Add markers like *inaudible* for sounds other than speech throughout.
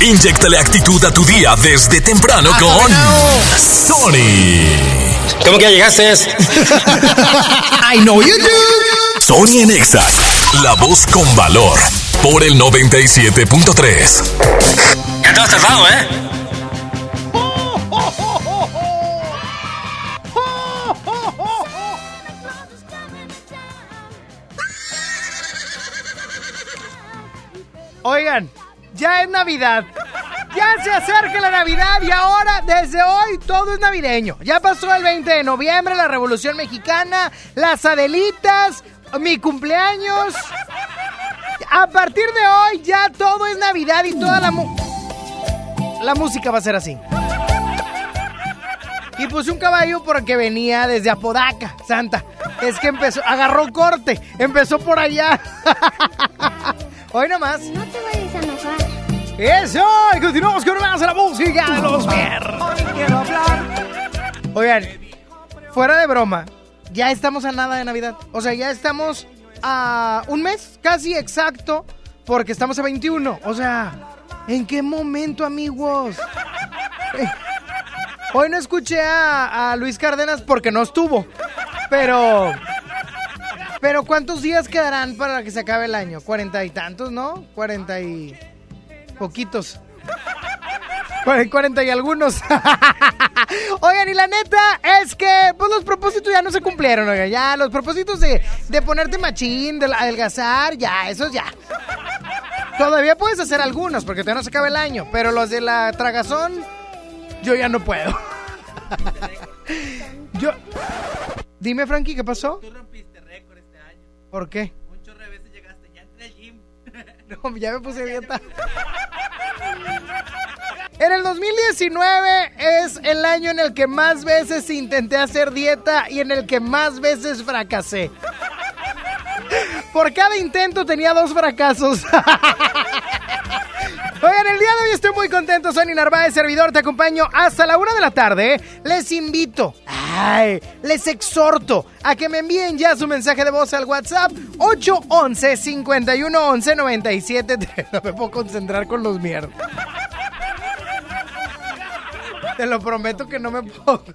Inyectale actitud a tu día desde temprano con Sony. ¿Cómo que ya llegaste? I know you do. Sony en Exa, la voz con valor, por el 97.3. Ya te has tardado, ¿eh? Oigan, ya es Navidad. Ya se acerca la Navidad y ahora, desde hoy, todo es navideño. Ya pasó el 20 de noviembre, la Revolución Mexicana, las Adelitas, mi cumpleaños. A partir de hoy, ya todo es Navidad y toda la... mu- la música va a ser así. Y puse un caballo porque venía desde Apodaca, Santa. Es que empezó, agarró corte, empezó por allá. *laughs* Hoy nomás. No te vayas a enojar. Eso, y continuamos con más de la música de los viernes. Oigan, fuera de broma, ya estamos a nada de Navidad. O sea, ya estamos a un mes casi exacto porque estamos a 21. O sea, ¿en qué momento, amigos? Eh, Hoy no escuché a, a Luis Cárdenas porque no estuvo. Pero. Pero ¿cuántos días quedarán para que se acabe el año? Cuarenta y tantos, ¿no? Cuarenta y. Poquitos. Cuare- Cuarenta y algunos. *laughs* Oigan, y la neta es que pues los propósitos ya no se cumplieron, oigan. Ya, los propósitos de, de ponerte machín, de adelgazar, ya, esos ya. Todavía puedes hacer algunos porque todavía no se acaba el año. Pero los de la tragazón, yo ya no puedo. *laughs* yo. Dime, Frankie, ¿qué pasó? Tú rompiste. ¿Por qué? Un chorro de veces llegaste. Ya entré al gym. *laughs* No, ya me puse dieta. En el 2019 es el año en el que más veces intenté hacer dieta y en el que más veces fracasé. Por cada intento tenía dos fracasos. *laughs* Oigan, el día de hoy estoy muy contento. Soy Narváez, servidor. Te acompaño hasta la una de la tarde. Les invito, ay, les exhorto a que me envíen ya su mensaje de voz al WhatsApp 811-5111-97. No me puedo concentrar con los mierdas. Te lo prometo que no me puedo. *laughs*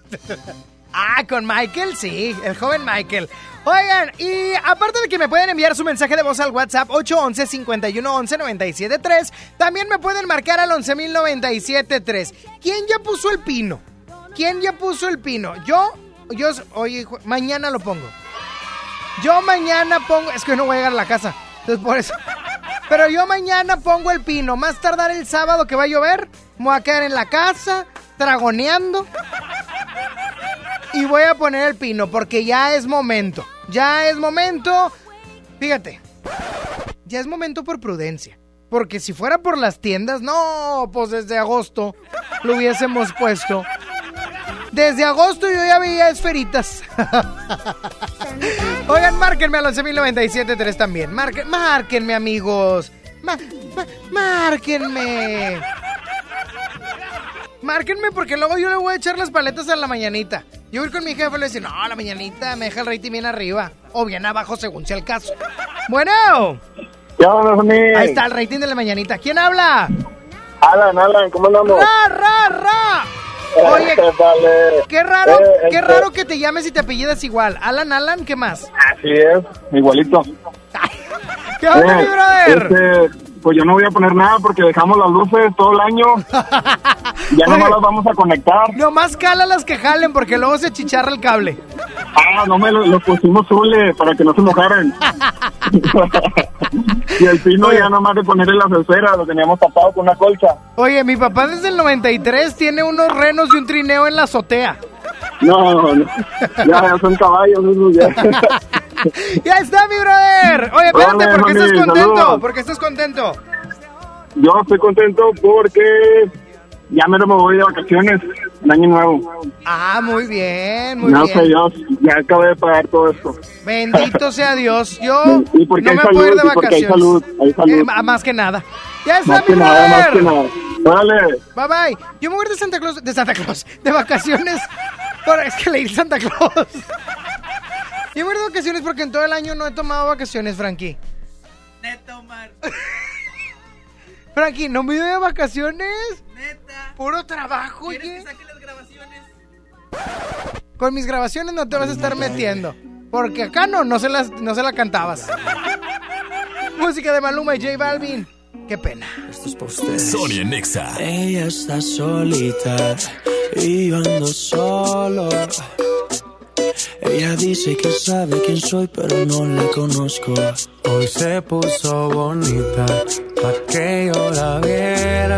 Ah, con Michael, sí, el joven Michael. Oigan, y aparte de que me pueden enviar su mensaje de voz al WhatsApp 811-5111-973, también me pueden marcar al 11.097.3. ¿Quién ya puso el pino? ¿Quién ya puso el pino? Yo, yo, oye, mañana lo pongo. Yo mañana pongo, es que no voy a llegar a la casa, entonces por eso. *laughs* Pero yo mañana pongo el pino, más tardar el sábado que va a llover, me voy a quedar en la casa, tragoneando. Y voy a poner el pino porque ya es momento. Ya es momento. Fíjate. Ya es momento por prudencia. Porque si fuera por las tiendas, no, pues desde agosto lo hubiésemos puesto. Desde agosto yo ya veía esferitas. *laughs* Oigan, márquenme al 11.097.3 también. Marquen, márquenme, amigos. Ma- ma- márquenme. Márquenme porque luego yo le voy a echar las paletas a la mañanita. Yo voy a con mi jefe y le dice, no, la mañanita me deja el rating bien arriba. O bien abajo según sea el caso. Bueno, ¿Qué onda, ahí está el rating de la mañanita. ¿Quién habla? Alan, Alan, ¿cómo andamos? ¡Ra, ra, ra! Oye, Vale. qué raro, Eh, qué este, raro que te llames y te apellidas igual. Alan, Alan, ¿qué más? Así es, igualito. *laughs* ¿Qué onda, mi Eh, brother? este, pues yo no voy a poner nada porque dejamos las luces todo el año. *laughs* Ya Oye. las vamos a conectar. Nomás cala las que jalen porque luego se chicharra el cable. Ah, no me lo, lo pusimos zule para que no se mojaran. *laughs* y el pino Oye. ya nomás de ponerle las esferas, lo teníamos tapado con una colcha. Oye, mi papá desde el 93 tiene unos renos y un trineo en la azotea. No, no, no. ya, ya son caballos, esos ya. *laughs* ya está, mi brother. Oye, espérate, ¿por qué estás contento? ¿Por qué estás contento? Yo estoy contento porque ya me me voy de vacaciones, el año nuevo. Ah, muy bien, muy No bien. sé Dios, ya acabé de pagar todo esto. Bendito sea Dios. Yo *laughs* Y porque no hay me salud, puedo ir de y porque hay vacaciones. salud, hay salud. Eh, ma- más que nada. Ya está, Más mi que nada, más que nada. Órale. Bye bye. Yo me voy de Santa Claus, de Santa Claus, de vacaciones. *laughs* Por, es que leí Santa Claus. Yo me voy de vacaciones porque en todo el año no he tomado vacaciones, Frankie. Neta, Omar. *laughs* Frankie, ¿no me voy de vacaciones? Neta. Puro trabajo, ¿Quieres que saque las grabaciones? Con mis grabaciones no te vas a estar metiendo. Porque acá no, no se, las, no se la cantabas. *laughs* Música de Maluma y J Balvin. Qué pena. Sony Nexa. Ella está solita y yo ando solo. Ella dice que sabe quién soy, pero no la conozco. Hoy se puso bonita pa' que yo la viera.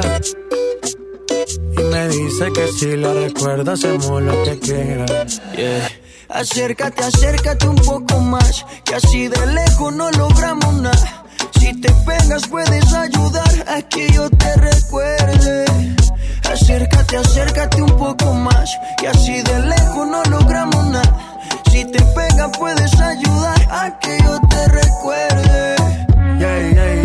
Y me dice que si la recuerda hacemos lo que quiera. Yeah. Acércate, acércate un poco más, que así de lejos no logramos nada. Si te pegas puedes ayudar a que yo te recuerde. Acércate, acércate un poco más, que así de lejos no logramos nada. Si te pegas puedes ayudar a que yo te recuerde. Yeah, yeah, yeah.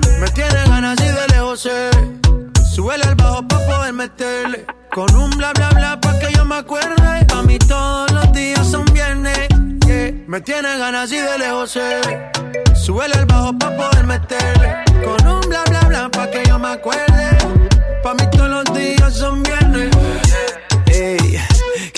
Me tiene ganas y de lejos sé. Súbele al bajo pa' poder meterle. Con un bla bla bla pa' que yo me acuerde. Pa' mí todos los días son viernes. Me tiene ganas y de lejos sé. Súbele al bajo pa' poder meterle. Con un bla bla bla pa' que yo me acuerde. Pa' mí todos los días son viernes.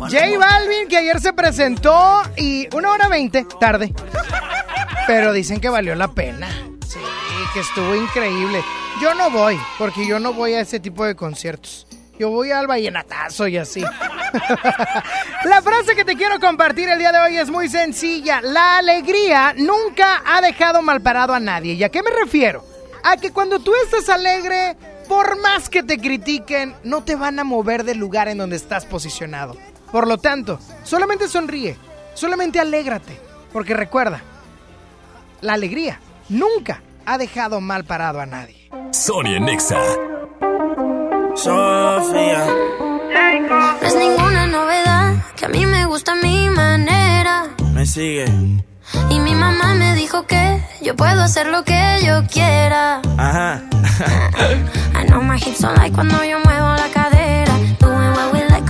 J Balvin, que ayer se presentó y una hora veinte, tarde. Pero dicen que valió la pena. Sí, que estuvo increíble. Yo no voy, porque yo no voy a ese tipo de conciertos. Yo voy al vallenatazo y así. *laughs* la frase que te quiero compartir el día de hoy es muy sencilla. La alegría nunca ha dejado mal parado a nadie. ¿Y a qué me refiero? A que cuando tú estás alegre, por más que te critiquen, no te van a mover del lugar en donde estás posicionado. Por lo tanto, solamente sonríe, solamente alégrate, porque recuerda, la alegría nunca ha dejado mal parado a nadie. Sony Nexa. Sofía. No es ninguna novedad que a mí me gusta mi manera. Me sigue. Y mi mamá me dijo que yo puedo hacer lo que yo quiera. Ajá. *laughs* I know my hips son like cuando yo muevo la cadera.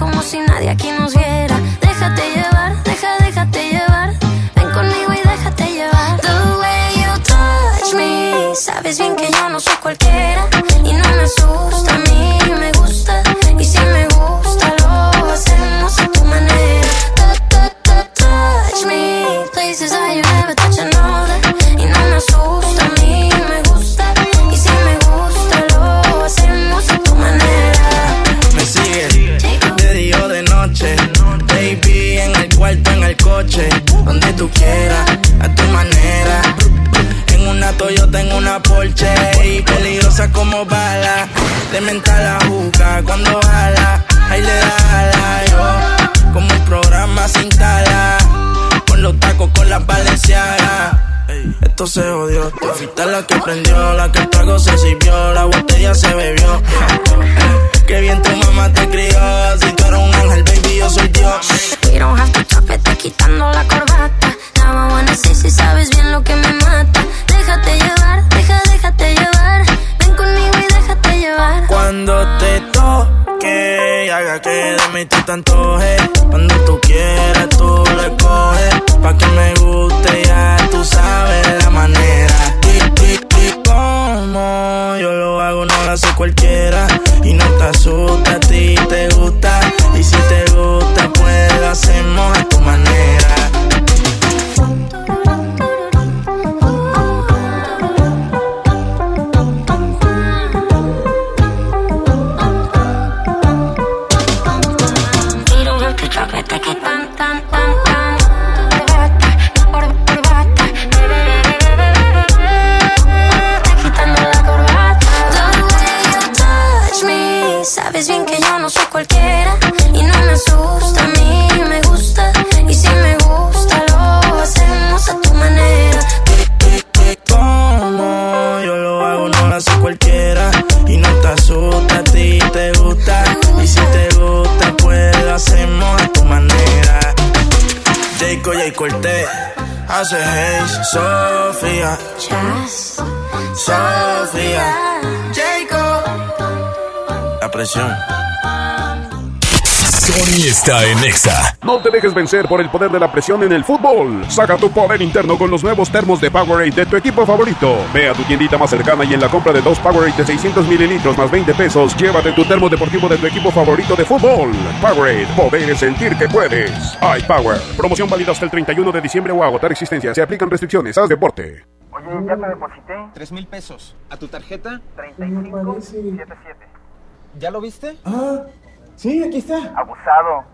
Como si nadie aquí nos viera. Déjate llevar, deja, déjate llevar. Ven conmigo y déjate llevar. The way you touch me. Sabes bien que yo no soy cualquiera. Y no me asusta, a mí me donde tú quieras, a tu manera. En una Toyota, en una Porsche, y peligrosa como bala. De mental la juca cuando jala, ahí le da ala, yo. Como el programa sin tala, con los tacos, con las valencianas. Esto se odió, te la que prendió, la que trago se sirvió, la botella se bebió. Qué bien tu mamá te crió, si tú eres un ángel, baby, yo soy Dios. We don't have to talk, vete quitando la corbata. Now I wanna see si sabes bien lo que me mata. Déjate llevar, deja, déjate llevar. Ven conmigo y déjate llevar. Cuando te toque, haga que de mí tú te antojes. Cuando tú quieras, tú le coges. Pa' que me guste, ya tú sabes la manera. Como yo lo hago, no lo hace cualquiera. Y no te asusta, a ti te gusta. Y si te gusta, pues lo hacemos a tu manera. Dejes vencer por el poder de la presión en el fútbol. Saca tu poder interno con los nuevos termos de Powerade de tu equipo favorito. Ve a tu tiendita más cercana y en la compra de dos Powerade de 600 mililitros más 20 pesos, llévate tu termo deportivo de tu equipo favorito de fútbol. Powerade, poder sentir que puedes. iPower, promoción válida hasta el 31 de diciembre o agotar existencia. Se aplican restricciones. Haz deporte. Oye, ya te deposité. Tres mil pesos. ¿A tu tarjeta? 3577. ¿Ya lo viste? Ah, sí, aquí está. Abusado.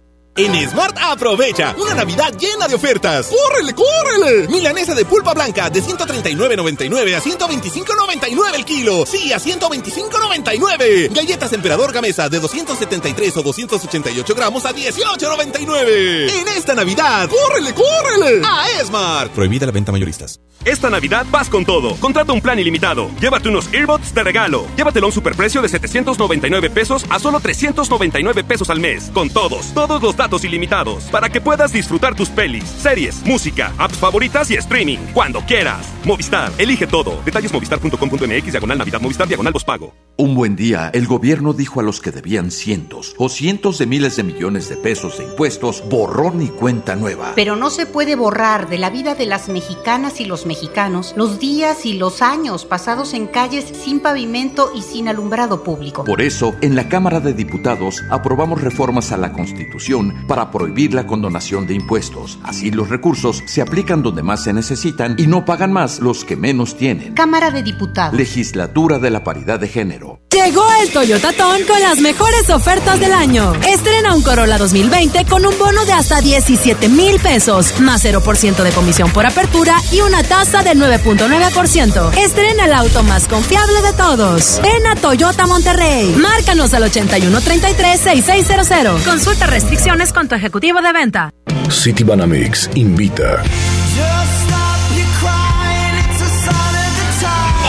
En Smart aprovecha una Navidad llena de ofertas. ¡Córrele, córrele! Milanesa de pulpa blanca de 139.99 a 125.99 el kilo. Sí, a 125.99. Galletas Emperador Gamesa de 273 o 288 gramos a 18.99. En esta Navidad, ¡córrele, córrele! A Smart. Prohibida la venta mayoristas. Esta Navidad vas con todo. Contrata un plan ilimitado. Llévate unos earbuds de regalo. Llévatelo a un superprecio de 799 pesos a solo 399 pesos al mes. Con todos, todos los datos ilimitados. Para que puedas disfrutar tus pelis, series, música, apps favoritas y streaming. Cuando quieras. Movistar, elige todo. Detalles movistar.com.mx, diagonal Navidad, Movistar, diagonal pago. Un buen día, el gobierno dijo a los que debían cientos o cientos de miles de millones de pesos de impuestos, borrón y cuenta nueva. Pero no se puede borrar de la vida de las mexicanas y los mexicanos los días y los años pasados en calles sin pavimento y sin alumbrado público. Por eso, en la Cámara de Diputados aprobamos reformas a la Constitución para prohibir la condonación de impuestos. Así los recursos se aplican donde más se necesitan y no pagan más los que menos tienen. Cámara de Diputados. Legislatura de la Paridad de Género. Llegó el Toyota Ton con las mejores ofertas del año. Estrena un Corolla 2020 con un bono de hasta 17 mil pesos, más 0% de comisión por apertura y una tasa del 9.9%. Estrena el auto más confiable de todos. Ven a Toyota Monterrey. Márcanos al 8133-6600. Consulta restricciones con tu ejecutivo de venta. Citibanamex invita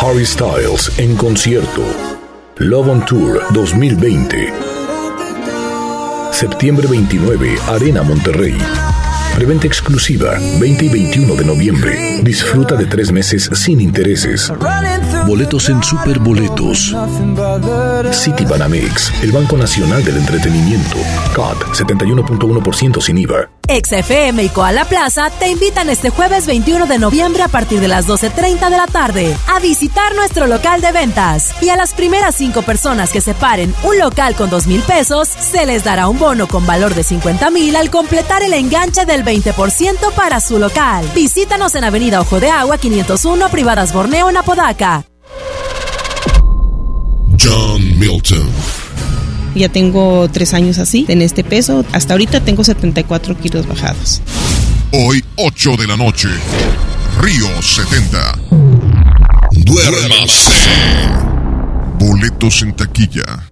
Harry Styles en concierto. Love on Tour 2020. Septiembre 29, Arena Monterrey. Preventa exclusiva 20 y 21 de noviembre. Disfruta de tres meses sin intereses. Boletos en Superboletos. Citibanamex, el Banco Nacional del Entretenimiento. CAT 71.1% sin IVA. XFM y Koala Plaza te invitan este jueves 21 de noviembre a partir de las 12.30 de la tarde a visitar nuestro local de ventas. Y a las primeras cinco personas que separen un local con dos mil pesos, se les dará un bono con valor de 50 mil al completar el enganche del 20% para su local. Visítanos en Avenida Ojo de Agua 501, Privadas Borneo, en Apodaca. John Milton. Ya tengo tres años así, en este peso. Hasta ahorita tengo 74 kilos bajados. Hoy, 8 de la noche. Río 70. Duérmase. Boletos en taquilla.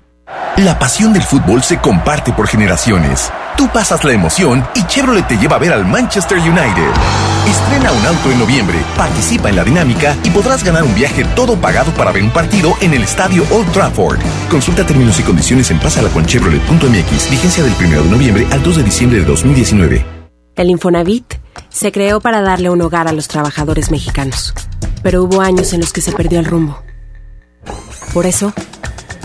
La pasión del fútbol se comparte por generaciones. Tú pasas la emoción y Chevrolet te lleva a ver al Manchester United. Estrena un auto en noviembre, participa en la dinámica y podrás ganar un viaje todo pagado para ver un partido en el estadio Old Trafford. Consulta términos y condiciones en pasalaconchevrolet.mx. Vigencia del 1 de noviembre al 2 de diciembre de 2019. El Infonavit se creó para darle un hogar a los trabajadores mexicanos, pero hubo años en los que se perdió el rumbo. Por eso,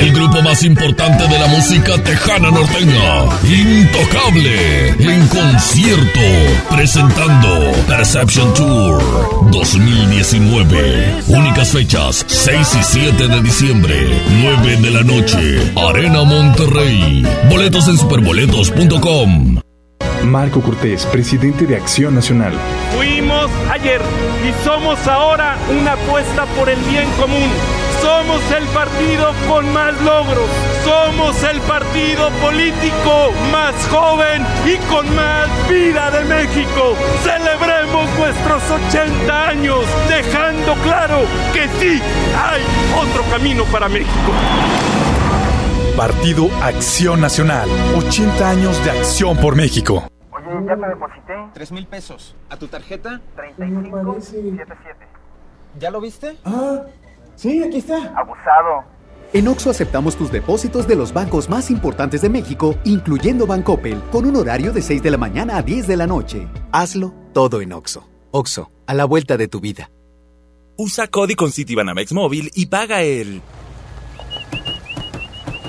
El grupo más importante de la música tejana norteña, Intocable, en concierto, presentando Perception Tour 2019. Únicas fechas, 6 y 7 de diciembre, 9 de la noche, Arena Monterrey. Boletos en superboletos.com. Marco Cortés, presidente de Acción Nacional. Fuimos ayer y somos ahora una apuesta por el bien común. Somos el partido con más logros. Somos el partido político más joven y con más vida de México. Celebremos nuestros 80 años, dejando claro que sí hay otro camino para México. Partido Acción Nacional. 80 años de acción por México. Oye, ya te deposité. Tres mil pesos. ¿A tu tarjeta? 3577. ¿Ya lo viste? Ah, sí, aquí está. Abusado. En Oxo aceptamos tus depósitos de los bancos más importantes de México, incluyendo Bancoppel, con un horario de 6 de la mañana a 10 de la noche. Hazlo todo en Oxo. Oxo, a la vuelta de tu vida. Usa Cody con Citibanamex Móvil y paga el...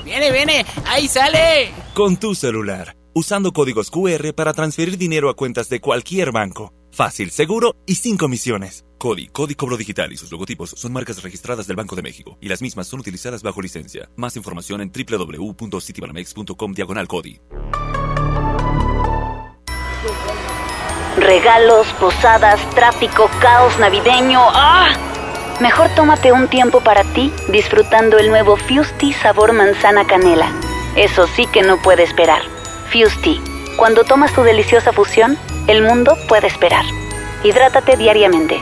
Viene, viene, ahí sale. Con tu celular, usando códigos QR para transferir dinero a cuentas de cualquier banco. Fácil, seguro y sin comisiones. Cody, Cody Cobro Digital y sus logotipos son marcas registradas del Banco de México y las mismas son utilizadas bajo licencia. Más información en www.citibanamex.com diagonal Cody. Regalos, posadas, tráfico, caos navideño. ¡Ah! Mejor tómate un tiempo para ti disfrutando el nuevo Fusti sabor manzana canela. Eso sí que no puede esperar. Fusti, cuando tomas tu deliciosa fusión, el mundo puede esperar. Hidrátate diariamente.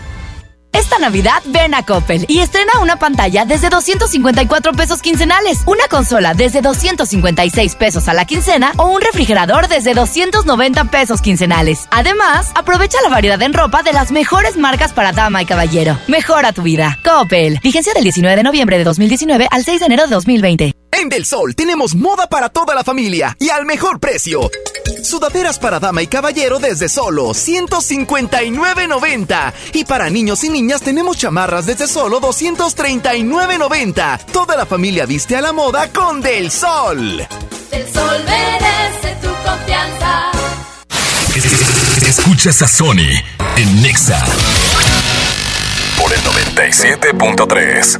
Esta Navidad ven a Coppel y estrena una pantalla desde 254 pesos quincenales, una consola desde 256 pesos a la quincena o un refrigerador desde 290 pesos quincenales. Además, aprovecha la variedad en ropa de las mejores marcas para dama y caballero. Mejora tu vida. Coppel. Vigencia del 19 de noviembre de 2019 al 6 de enero de 2020. En Del Sol tenemos moda para toda la familia y al mejor precio. Sudaderas para dama y caballero desde solo 159.90. Y para niños y niñas tenemos chamarras desde solo 239.90. Toda la familia viste a la moda con Del Sol. Del Sol merece tu confianza. Escuchas a Sony en Nexa por el 97.3.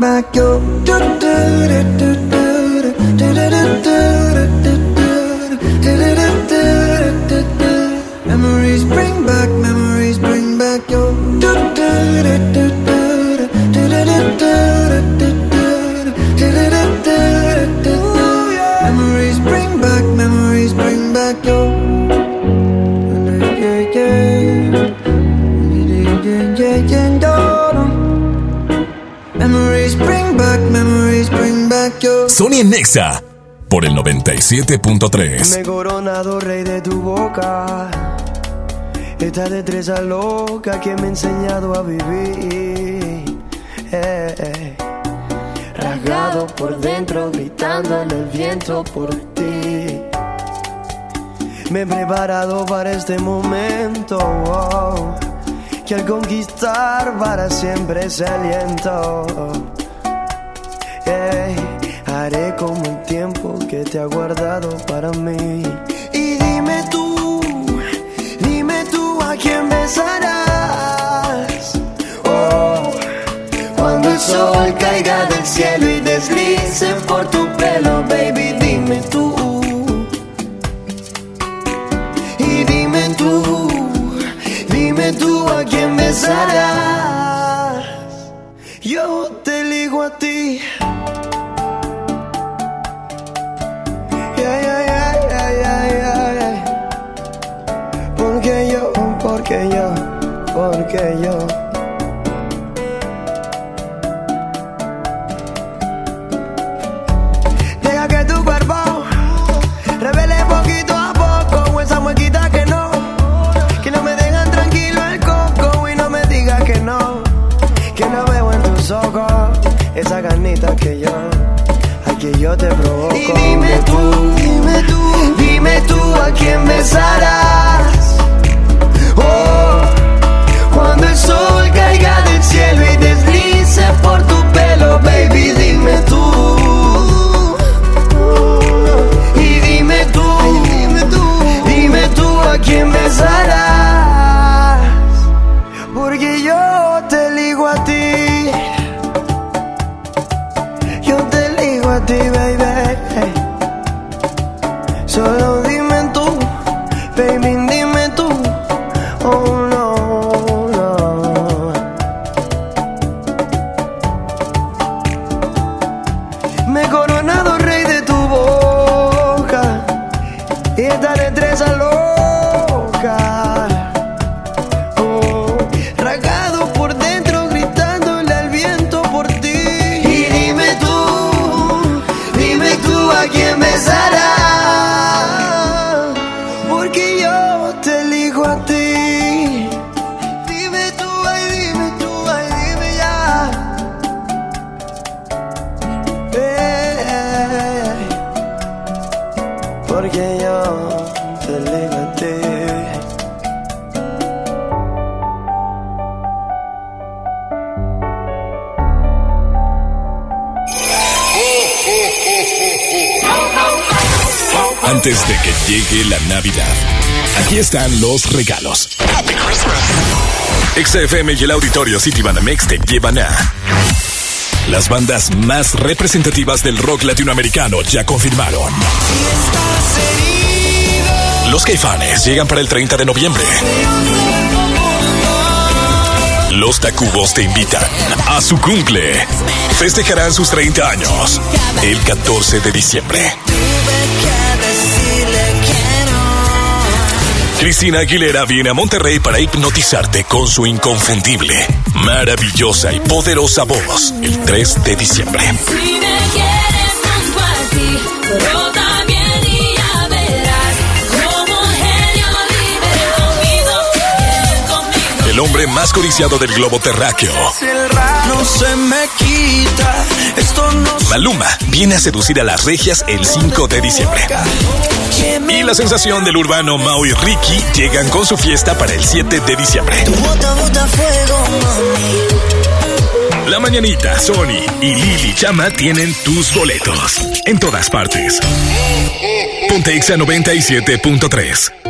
바뀌어 Memories bring back Sony en Nexa por el 97.3. Me coronado rey de tu boca. Esta destreza loca que me ha enseñado a vivir. Eh, eh. Rasgado por dentro, gritando en el viento por ti. Me he preparado para este momento. wow, que al conquistar para siempre ese aliento. Ey, haré como el tiempo que te ha guardado para mí. Y dime tú, dime tú a quién besarás. Oh, cuando el sol caiga del cielo y deslice por tu pelo, baby, dime tú. Y dime tú, dime tú a quién besarás. Porque yo, porque yo. Deja que tu cuerpo revele poquito a poco esa muequita que no, que no me dejan tranquilo el coco y no me digas que no, que no veo en tus ojos esa ganita que yo, que yo te provoco. Y dime tú, dime tú, dime tú a quién besarás. Deslice por tu llegue la Navidad, aquí están los regalos. XFM y el auditorio City Banamex te llevan a las bandas más representativas del rock latinoamericano ya confirmaron. Los Caifanes llegan para el 30 de noviembre. Los Tacubos te invitan a su cumple. Festejarán sus 30 años el 14 de diciembre. Cristina Aguilera viene a Monterrey para hipnotizarte con su inconfundible, maravillosa y poderosa voz el 3 de diciembre. El hombre más codiciado del globo terráqueo. No se me quita, esto no Maluma viene a seducir a las regias el 5 de diciembre. Y la sensación del urbano Mao y Ricky llegan con su fiesta para el 7 de diciembre. La Mañanita, Sony y Lili Chama tienen tus boletos. En todas partes. Ponte Exa 97.3.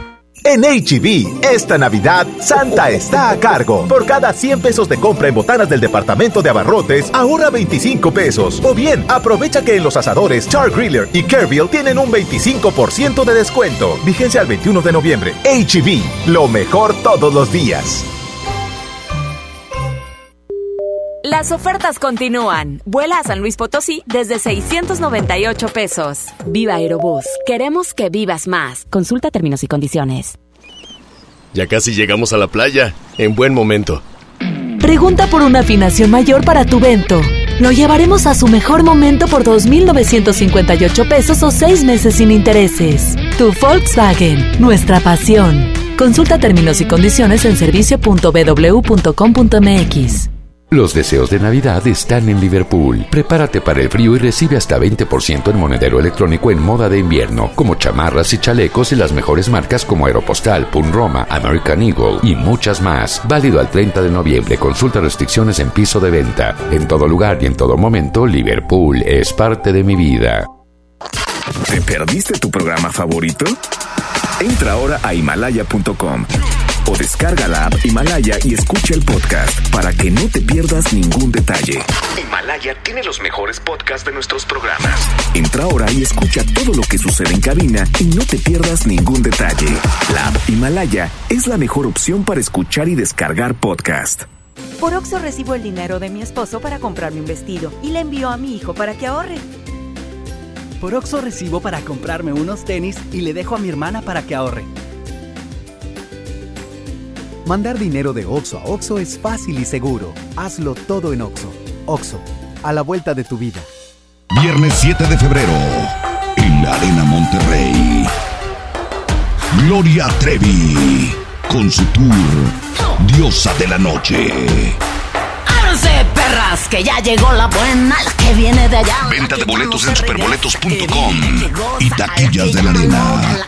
En HB, esta Navidad, Santa está a cargo. Por cada 100 pesos de compra en botanas del departamento de abarrotes, ahorra 25 pesos. O bien, aprovecha que en los asadores Char Griller y Kerville tienen un 25% de descuento. Vigencia al 21 de noviembre. HB, lo mejor todos los días. Las ofertas continúan. Vuela a San Luis Potosí desde 698 pesos. Viva Aerobús. Queremos que vivas más. Consulta términos y condiciones. Ya casi llegamos a la playa. En buen momento. Pregunta por una afinación mayor para tu vento. Lo llevaremos a su mejor momento por 2.958 pesos o 6 meses sin intereses. Tu Volkswagen, nuestra pasión. Consulta términos y condiciones en servicio.bw.com.mx. Los deseos de Navidad están en Liverpool. Prepárate para el frío y recibe hasta 20% en monedero electrónico en moda de invierno, como chamarras y chalecos y las mejores marcas como Aeropostal, Pun Roma, American Eagle y muchas más. Válido al 30 de noviembre. Consulta restricciones en piso de venta. En todo lugar y en todo momento, Liverpool es parte de mi vida. ¿Te perdiste tu programa favorito? Entra ahora a himalaya.com o descarga la app Himalaya y escucha el podcast para que no te pierdas ningún detalle. Himalaya tiene los mejores podcasts de nuestros programas. Entra ahora y escucha todo lo que sucede en cabina y no te pierdas ningún detalle. La app Himalaya es la mejor opción para escuchar y descargar podcast. Por Oxo recibo el dinero de mi esposo para comprarme un vestido y le envío a mi hijo para que ahorre. Por Oxo recibo para comprarme unos tenis y le dejo a mi hermana para que ahorre. Mandar dinero de Oxo a Oxo es fácil y seguro. Hazlo todo en Oxo. Oxo, a la vuelta de tu vida. Viernes 7 de febrero, en la Arena Monterrey. Gloria Trevi, con su tour Diosa de la Noche. ¡Ábranse, perras! Que ya llegó la buena, la que viene de allá. Venta de boletos en superboletos.com y taquillas de la arena.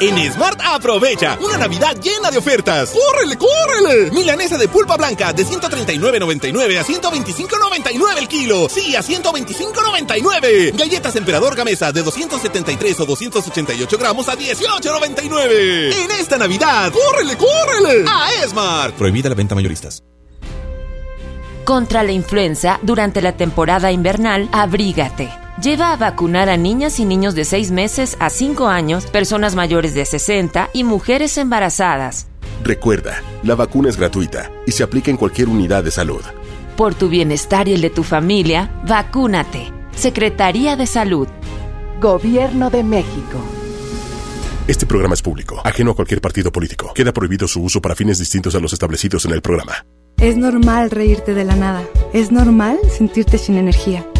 En Smart aprovecha una Navidad llena de ofertas. ¡Córrele, córrele! Milanesa de pulpa blanca de 139.99 a 125.99 el kilo. Sí, a 125.99. Galletas Emperador Gamesa de 273 o 288 gramos a 18.99. En esta Navidad, ¡córrele, córrele! A Smart. Prohibida la venta mayoristas. Contra la influenza, durante la temporada invernal, abrígate. Lleva a vacunar a niñas y niños de 6 meses a 5 años, personas mayores de 60 y mujeres embarazadas. Recuerda, la vacuna es gratuita y se aplica en cualquier unidad de salud. Por tu bienestar y el de tu familia, vacúnate. Secretaría de Salud. Gobierno de México. Este programa es público, ajeno a cualquier partido político. Queda prohibido su uso para fines distintos a los establecidos en el programa. Es normal reírte de la nada. Es normal sentirte sin energía.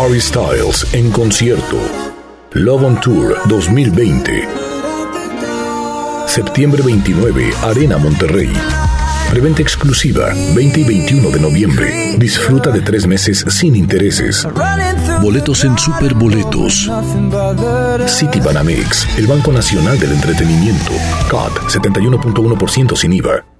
Harry Styles en concierto. Love on Tour 2020. Septiembre 29, Arena Monterrey. Preventa exclusiva 20 y 21 de noviembre. Disfruta de tres meses sin intereses. Boletos en Superboletos. City Banamex, el Banco Nacional del Entretenimiento. COD 71.1% sin IVA.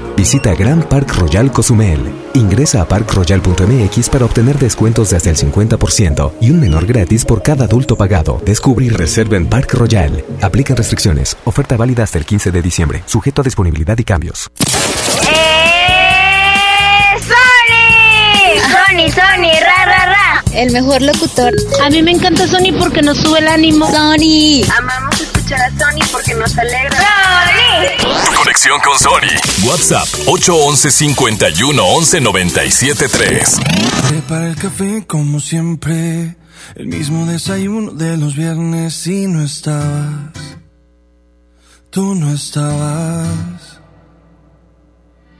Visita Grand Park Royal Cozumel. Ingresa a parkroyal.mx para obtener descuentos de hasta el 50% y un menor gratis por cada adulto pagado. Descubre y reserva en Park Royal. Aplican restricciones. Oferta válida hasta el 15 de diciembre. Sujeto a disponibilidad y cambios. ¡Sony! Sony, Sony, ra, ra, ra. El mejor locutor. A mí me encanta Sony porque nos sube el ánimo. Sony. Amamos escuchar a Sony porque nos alegra. ¡Sony! Conexión con Sony. WhatsApp 811 51 11 97 3. Prepara el café como siempre. El mismo desayuno de los viernes y no estabas. Tú no estabas.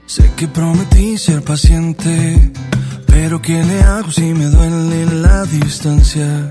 Sé que prometí ser paciente, pero ¿qué le hago si me duele la distancia?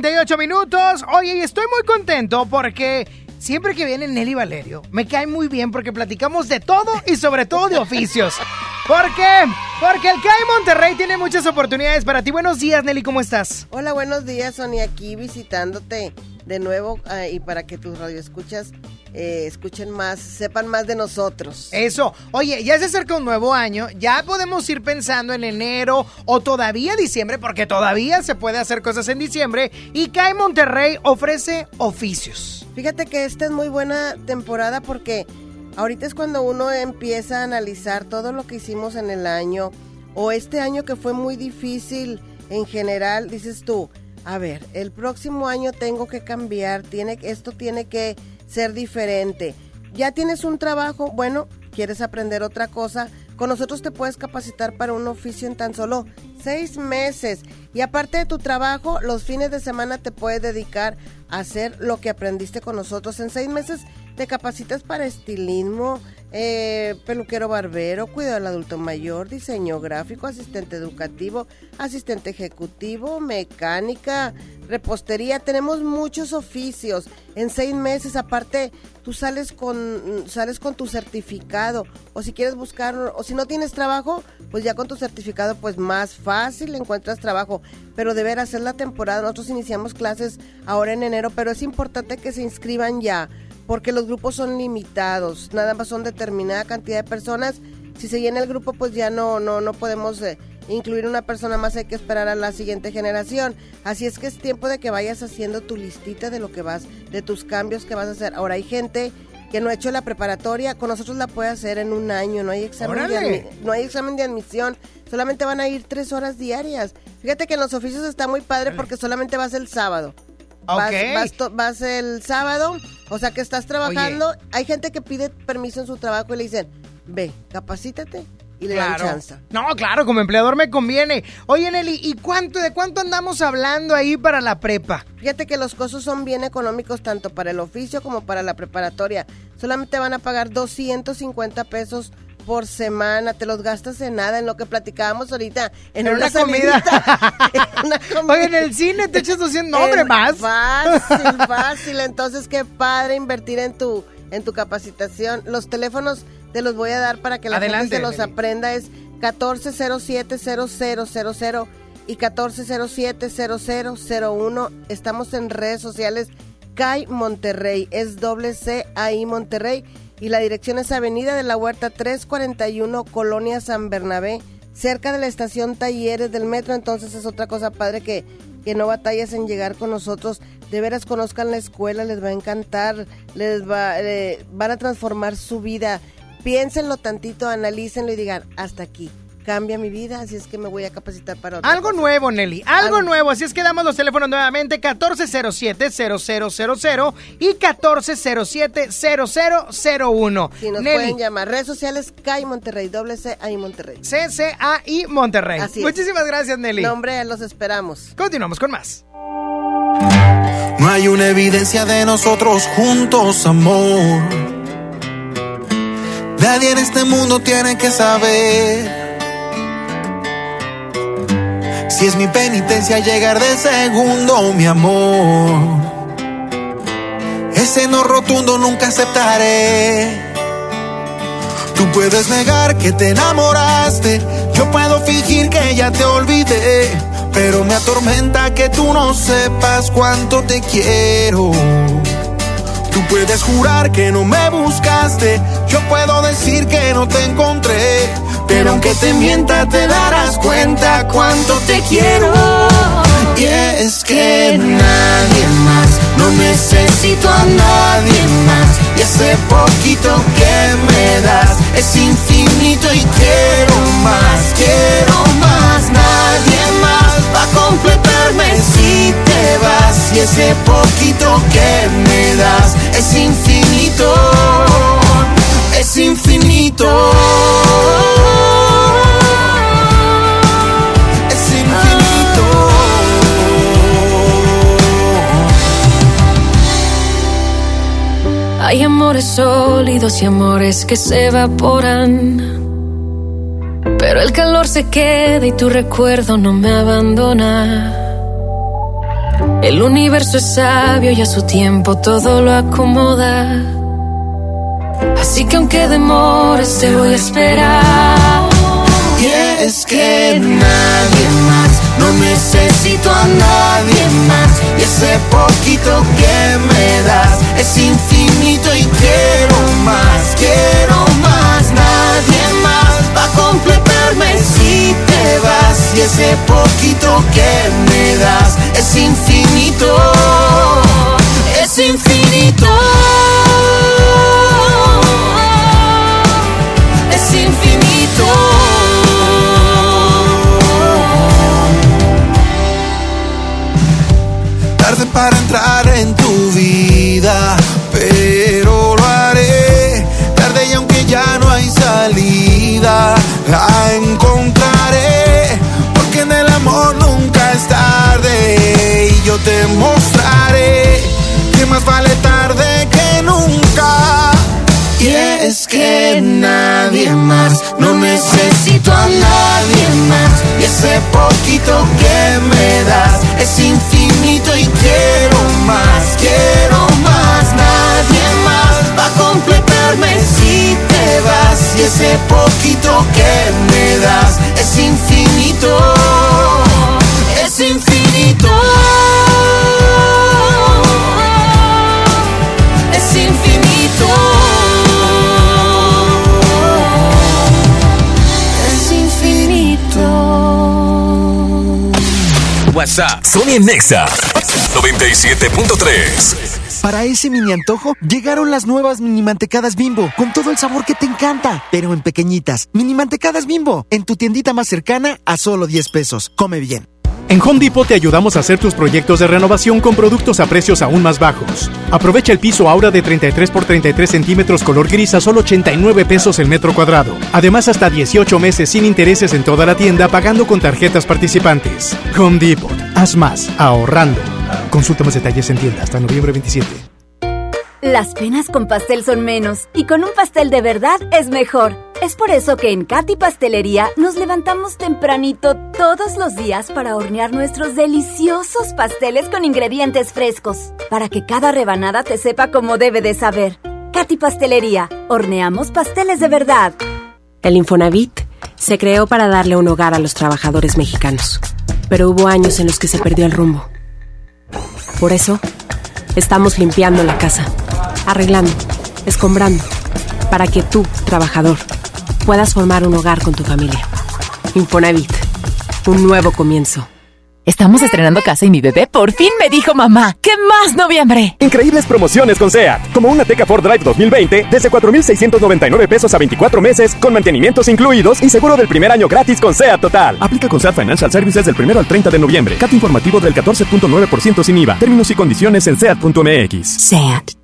38 minutos. Oye, y estoy muy contento porque siempre que viene Nelly Valerio, me cae muy bien porque platicamos de todo y sobre todo de oficios. ¿Por qué? Porque el CAI Monterrey tiene muchas oportunidades para ti. Buenos días, Nelly, ¿cómo estás? Hola, buenos días, Sonia, aquí visitándote de nuevo eh, y para que tus radioescuchas eh, escuchen más, sepan más de nosotros. Eso. Oye, ya se acerca un nuevo año. Ya podemos ir pensando en enero o todavía diciembre, porque todavía se puede hacer cosas en diciembre. Y CAE Monterrey ofrece oficios. Fíjate que esta es muy buena temporada porque ahorita es cuando uno empieza a analizar todo lo que hicimos en el año o este año que fue muy difícil en general. Dices tú, a ver, el próximo año tengo que cambiar, tiene, esto tiene que ser diferente. Ya tienes un trabajo, bueno, quieres aprender otra cosa, con nosotros te puedes capacitar para un oficio en tan solo seis meses. Y aparte de tu trabajo, los fines de semana te puedes dedicar a hacer lo que aprendiste con nosotros. En seis meses te capacitas para estilismo, eh, peluquero barbero, cuidado del adulto mayor, diseño gráfico, asistente educativo, asistente ejecutivo, mecánica, repostería. Tenemos muchos oficios. En seis meses, aparte, tú sales con, sales con tu certificado. O si quieres buscar, o si no tienes trabajo, pues ya con tu certificado, pues más fácil encuentras trabajo. Pero de hacer la temporada. Nosotros iniciamos clases ahora en enero, pero es importante que se inscriban ya porque los grupos son limitados, nada más son determinada cantidad de personas. Si se llena el grupo, pues ya no, no, no podemos eh, incluir una persona más, hay que esperar a la siguiente generación. Así es que es tiempo de que vayas haciendo tu listita de lo que vas, de tus cambios que vas a hacer. Ahora hay gente que no ha hecho la preparatoria, con nosotros la puede hacer en un año, no hay examen, de, no hay examen de admisión, solamente van a ir tres horas diarias. Fíjate que en los oficios está muy padre porque solamente vas el sábado. Vas, vas, el sábado, o sea que estás trabajando. Hay gente que pide permiso en su trabajo y le dicen, ve, capacítate y le dan chance. No, claro, como empleador me conviene. Oye, Nelly, ¿y cuánto, de cuánto andamos hablando ahí para la prepa? Fíjate que los costos son bien económicos tanto para el oficio como para la preparatoria. Solamente van a pagar 250 pesos por semana, te los gastas en nada, en lo que platicábamos ahorita, *laughs* en, una, comida. Oye, en el cine te echas 200, hombre, más. Fácil, *laughs* fácil. Entonces, qué padre invertir en tu, en tu capacitación. Los teléfonos te los voy a dar para que la gente se los aprenda. Es 1407-0000 y 1407-0001. Estamos en redes sociales. CAI Monterrey, es doble C I Monterrey y la dirección es Avenida de la Huerta 341, Colonia San Bernabé, cerca de la estación Talleres del Metro. Entonces es otra cosa padre que, que no batallas en llegar con nosotros. De veras conozcan la escuela, les va a encantar, les va, eh, van a transformar su vida. Piénsenlo tantito, analícenlo y digan, hasta aquí cambia mi vida, así es que me voy a capacitar para otra Algo nuevo, Nelly, algo, nuevo, así es que damos los teléfonos nuevamente, 1407-0000 y 1407-0001. Si nos pueden llamar, redes sociales CAI Monterrey, doble C I Monterrey. C-C-A-I Monterrey. Así Muchísimas gracias, Nelly. Nombre, los esperamos. Continuamos con más. No hay una evidencia de nosotros juntos, amor. Nadie en este mundo tiene que saber si es mi penitencia llegar de segundo, mi amor. Ese no rotundo nunca aceptaré. Tú puedes negar que te enamoraste, yo puedo fingir que ya te olvidé, pero me atormenta que tú no sepas cuánto te quiero. Tú puedes jurar que no me buscaste, yo puedo decir que no te encontré, pero aunque te mienta, te darás cuenta cuánto te quiero. Y es que nadie más, no necesito a nadie más. Y ese poquito que me das es infinito y quiero más, quiero más. Nadie más va a completarme si te vas. Y ese poquito que me das es infinito, es infinito. Hay amores sólidos y amores que se evaporan. Pero el calor se queda y tu recuerdo no me abandona. El universo es sabio y a su tiempo todo lo acomoda. Así que aunque demores te voy a esperar. Y es que nadie más no necesito a nadie más. Y ese poquito que me das es infinito y quiero más, quiero más. Nadie más va a completarme si te vas. Y ese poquito que me das es infinito, es infinito. Para entrar en tu vida, pero lo haré. Tarde y aunque ya no hay salida, la encontraré. Porque en el amor nunca es tarde. Y yo te mostraré que más vale tarde que nunca. Y es que nadie más, no necesito a nadie más. Y ese poquito que me das es infinito y quiero más, quiero más. Nadie más va a completarme si te vas. Y ese poquito que me das es infinito, WhatsApp. Sony Nexa 97.3. Para ese mini antojo, llegaron las nuevas mini mantecadas bimbo, con todo el sabor que te encanta, pero en pequeñitas. Mini mantecadas bimbo, en tu tiendita más cercana a solo 10 pesos. Come bien. En Home Depot te ayudamos a hacer tus proyectos de renovación con productos a precios aún más bajos. Aprovecha el piso Aura de 33 por 33 centímetros color gris a solo 89 pesos el metro cuadrado. Además, hasta 18 meses sin intereses en toda la tienda pagando con tarjetas participantes. Home Depot. Haz más ahorrando. Consulta más detalles en tienda hasta noviembre 27. Las penas con pastel son menos y con un pastel de verdad es mejor. Es por eso que en Katy Pastelería nos levantamos tempranito todos los días para hornear nuestros deliciosos pasteles con ingredientes frescos, para que cada rebanada te sepa como debe de saber. Katy Pastelería, horneamos pasteles de verdad. El Infonavit se creó para darle un hogar a los trabajadores mexicanos, pero hubo años en los que se perdió el rumbo. Por eso, estamos limpiando la casa, arreglando, escombrando, para que tú, trabajador, puedas formar un hogar con tu familia. Infonavit, un nuevo comienzo. Estamos estrenando casa y mi bebé por fin me dijo mamá. ¿Qué más noviembre? Increíbles promociones con SEAT. Como una Teca Ford Drive 2020 desde 4,699 pesos a 24 meses con mantenimientos incluidos y seguro del primer año gratis con SEAT Total. Aplica con SEAT Financial Services del 1 al 30 de noviembre. Cat informativo del 14.9% sin IVA. Términos y condiciones en SEAT.mx. SEAT.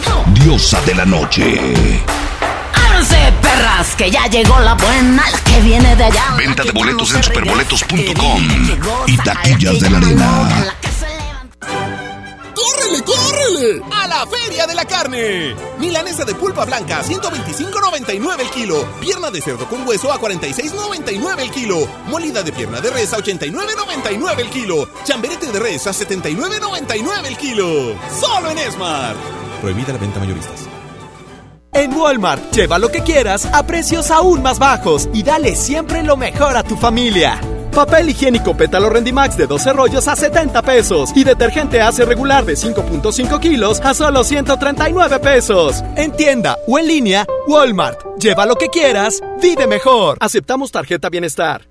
Diosa de la Noche. Ábranse, perras, que ya llegó la buena, la que viene de allá. Venta de boletos en superboletos.com y taquillas de la arena. ¡Córrele, córrele! ¡A la Feria de la Carne! Milanesa de pulpa blanca a 125.99 el kilo. Pierna de cerdo con hueso a 46.99 el kilo. Molida de pierna de res a 89.99 el kilo. Chamberete de res a 79.99 el kilo. Solo en Esmar. Prohibida la venta mayoristas. En Walmart, lleva lo que quieras a precios aún más bajos y dale siempre lo mejor a tu familia. Papel higiénico pétalo Rendimax de 12 rollos a 70 pesos y detergente Ace regular de 5.5 kilos a solo 139 pesos. En tienda o en línea, Walmart. Lleva lo que quieras, vive mejor. Aceptamos tarjeta bienestar.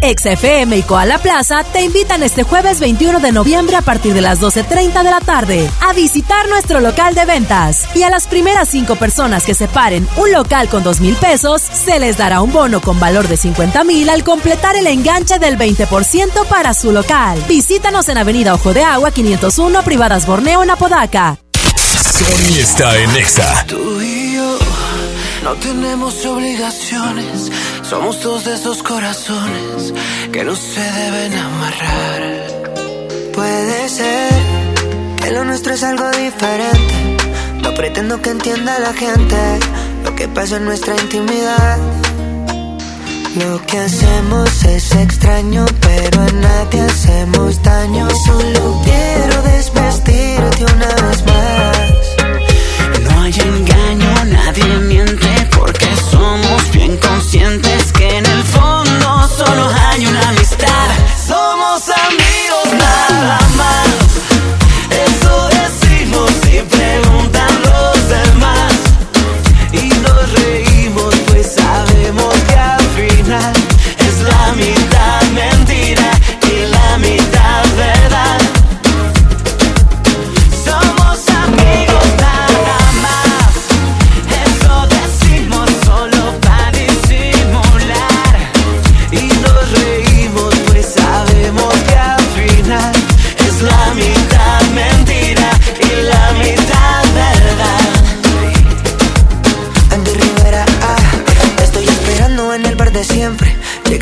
XFM y Koala Plaza te invitan este jueves 21 de noviembre a partir de las 12.30 de la tarde a visitar nuestro local de ventas. Y a las primeras cinco personas que separen un local con dos mil pesos, se les dará un bono con valor de 50 mil al completar el enganche del 20% para su local. Visítanos en Avenida Ojo de Agua 501 Privadas Borneo en Apodaca. Sony está en Exa. Tú y yo no tenemos obligaciones. Somos dos de esos corazones que no se deben amarrar. Puede ser que lo nuestro es algo diferente. No pretendo que entienda la gente lo que pasa en nuestra intimidad. Lo que hacemos es extraño, pero a nadie hacemos daño. Solo quiero desvestirte una vez más. No hay engaño, nadie miente porque somos bien conscientes solo hay una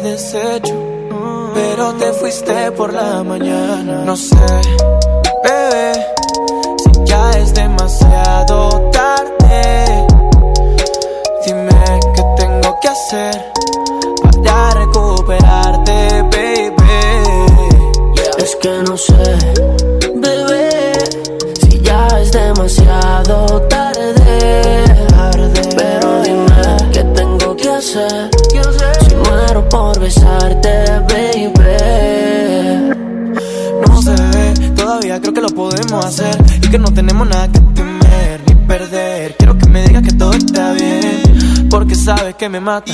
Deshecho, pero te fuiste por la mañana. No sé, que me mata.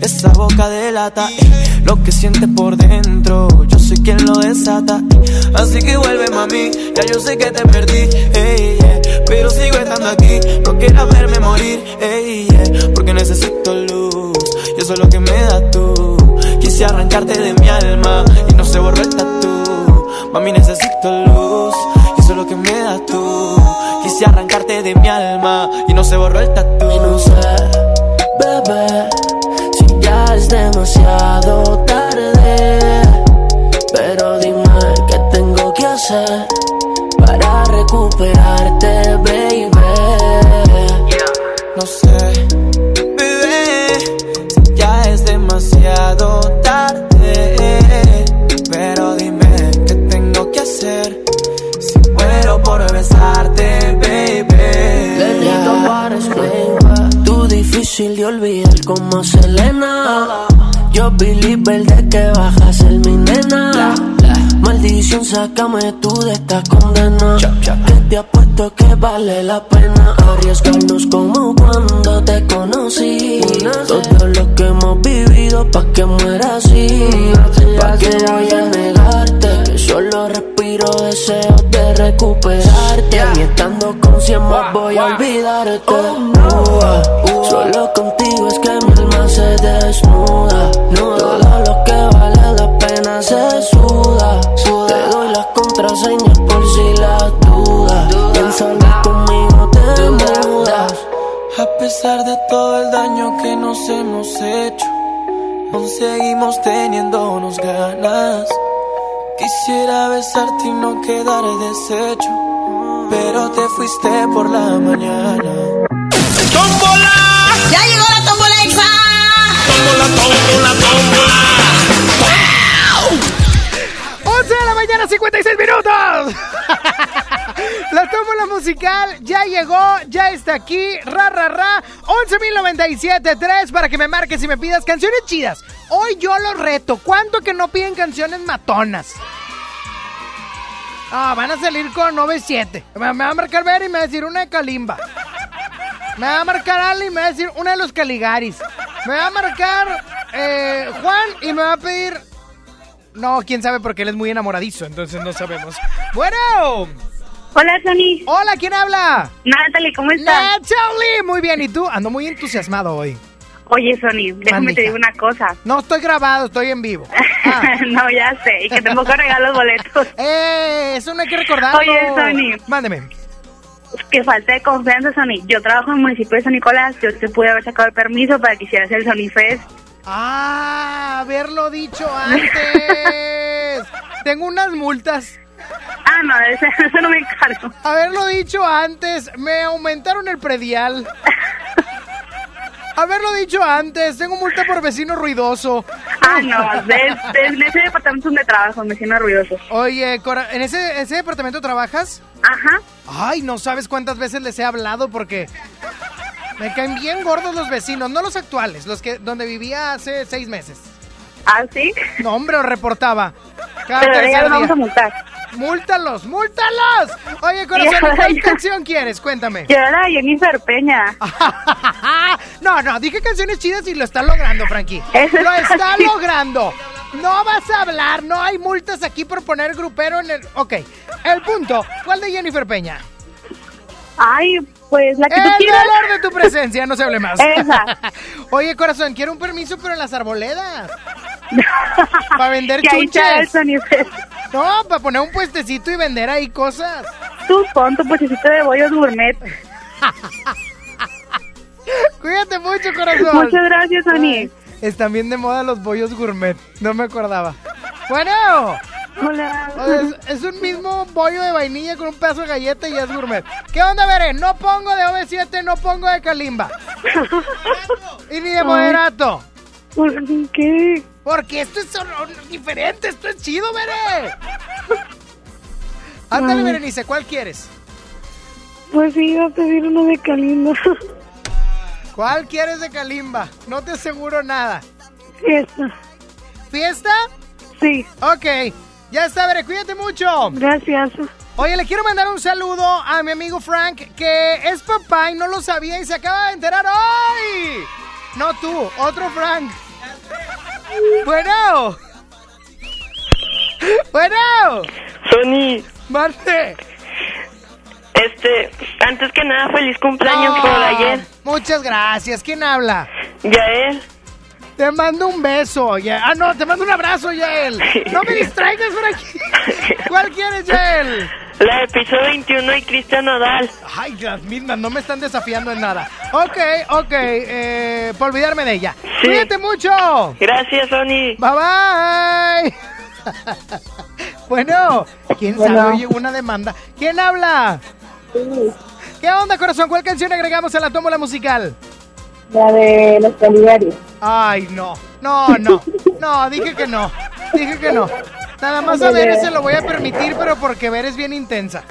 Esa boca delata eh, lo que sientes por dentro. Yo soy quien lo desata. eh. Así que vuelve, mami. Ya yo sé que te perdí, yeah, pero sigo estando aquí. No quieras verme morir, yeah, porque necesito luz. Y eso es lo que me das tú. Quise arrancarte de mi alma y no se borró el tatu. Mami, necesito luz. Y eso es lo que me das tú. Quise arrancarte de mi alma y no se borró el tatu. Bebé, si ya es demasiado tarde. Pero dime qué tengo que hacer para recuperarte, baby. No sé, Difícil de olvidar como Selena. Yo believe de que vas a ser mi nena. Maldición, sácame tú de esta condena. Que te apuesto que vale la pena arriesgarnos como cuando te conocí. Todo lo que hemos vivido pa' que muera así. Pa' que voy a negarte solo respiro deseos de recuperarte. Y estando con cien más voy a olvidarte. Ua, Solo contigo es que mi alma se desnuda. Todo lo que vale la pena se suda. Te doy las contraseñas por si las dudas. Pensando conmigo te mudas. A pesar de todo el daño que nos hemos hecho, aún seguimos teniéndonos ganas. Quisiera besarte y no quedar deshecho, pero te fuiste por la mañana. ¡Tómbola! ¡Ya llegó la tómbola exa! ¡Tómbola, tómbola, tómbola! 11 de la mañana, 56 minutos. *laughs* La tómbola musical ya llegó, ya está aquí. Ra, ra, ra. 11.097.3 para que me marques y me pidas canciones chidas. Hoy yo los reto. ¿Cuánto que no piden canciones matonas? Ah, van a salir con 9-7. Me, me va a marcar Ver y me va a decir una de Kalimba. Me va a marcar Ali y me va a decir una de los Caligaris. Me va a marcar eh, Juan y me va a pedir. No, quién sabe porque él es muy enamoradizo, entonces no sabemos. Bueno. Hola, Sony. Hola, ¿quién habla? Natalie, ¿cómo estás? Natalie, muy bien. ¿Y tú? Ando muy entusiasmado hoy. Oye, Sony, déjame Mande, te digo una cosa. No estoy grabado, estoy en vivo. *laughs* no, ya sé, y que que regalar los boletos. *laughs* Eh, eso no hay que recordarlo. Oye, Sony. Mándeme. Que falta de confianza, Sony. Yo trabajo en el municipio de San Nicolás. Yo te pude haber sacado el permiso para que hicieras el Sony Fest. Ah, haberlo dicho antes. *laughs* Tengo unas multas. Ah, no, eso, eso no me encargo. Haberlo dicho antes, me aumentaron el predial. Haberlo dicho antes, tengo multa por vecino ruidoso. Ah, no, de, de- en ese departamento donde trabajo, vecino ruidoso. Oye, Cora, ¿en ese, ese departamento trabajas? Ajá. Ay, no sabes cuántas veces les he hablado porque me caen bien gordos los vecinos, no los actuales, los que donde vivía hace seis meses. ¿Ah, sí? No, hombre, reportaba. Cada Pero ya los vamos a multar. ¡Múltalos, múltalos! Oye, corazón, ¿cuál *laughs* canción quieres? Cuéntame. Yo era Jennifer Peña. *laughs* No, no, dije canciones chidas y lo está logrando, Frankie. *laughs* Eso Lo está logrando. No vas a hablar, no hay multas aquí por poner grupero en el... Ok, el punto. ¿Cuál de Jennifer Peña? Ay, pues la que tú El quieras. dolor de tu presencia, no se hable más. Esa. *laughs* Oye, corazón, quiero un permiso, pero en las arboledas. *laughs* para vender el chuches. No, para poner un puestecito y vender ahí cosas. Tú pon tu puestecito de bollos gourmet. *laughs* Cuídate mucho, corazón. Muchas gracias. Ay, Están bien de moda los bollos gourmet. No me acordaba. Bueno. Hola. Es, es un mismo bollo de vainilla con un pedazo de galleta y ya es gourmet. ¿Qué onda, Veré? No pongo de OV7, no pongo de Kalimba. y ni de moderato. ¿Por qué? Porque esto es diferente, esto es chido, Veré. Ándale. Berenice, ¿cuál quieres? Pues sí, iba a pedir uno de Kalimba. ¿Cuál quieres de Kalimba? No te aseguro nada. Fiesta. ¿Fiesta? Sí. Ok. Ya está, Veré, cuídate mucho. Gracias. Oye, le quiero mandar un saludo a mi amigo Frank, que es papá y no lo sabía y se acaba de enterar hoy. No tú, otro Frank. Bueno. Bueno. Sony, Marte. este, antes que nada, feliz cumpleaños por Ah, ayer. Muchas gracias. ¿Quién habla? Yael. Te mando un beso, ya. Ah, no, te mando un abrazo, Yael. No me distraigas por aquí. *laughs* ¿Cuál quieres, Yael? La de piso 21 y Cristian Nodal. Ay, las mismas, no me están desafiando en nada. Ok, ok, eh, por olvidarme de ella. Cuídate mucho. Gracias, Sony. Bye bye. *laughs* bueno, ¿quién Bueno. sabe? Oye, una demanda. ¿Quién habla? ¿Qué onda, corazón? ¿Cuál canción agregamos a la tómbola musical? La de los solidarios. Ay, no. No, no. No, dije que no. Dije que no. Nada más a ver, se lo voy a permitir, pero porque ver es bien intensa.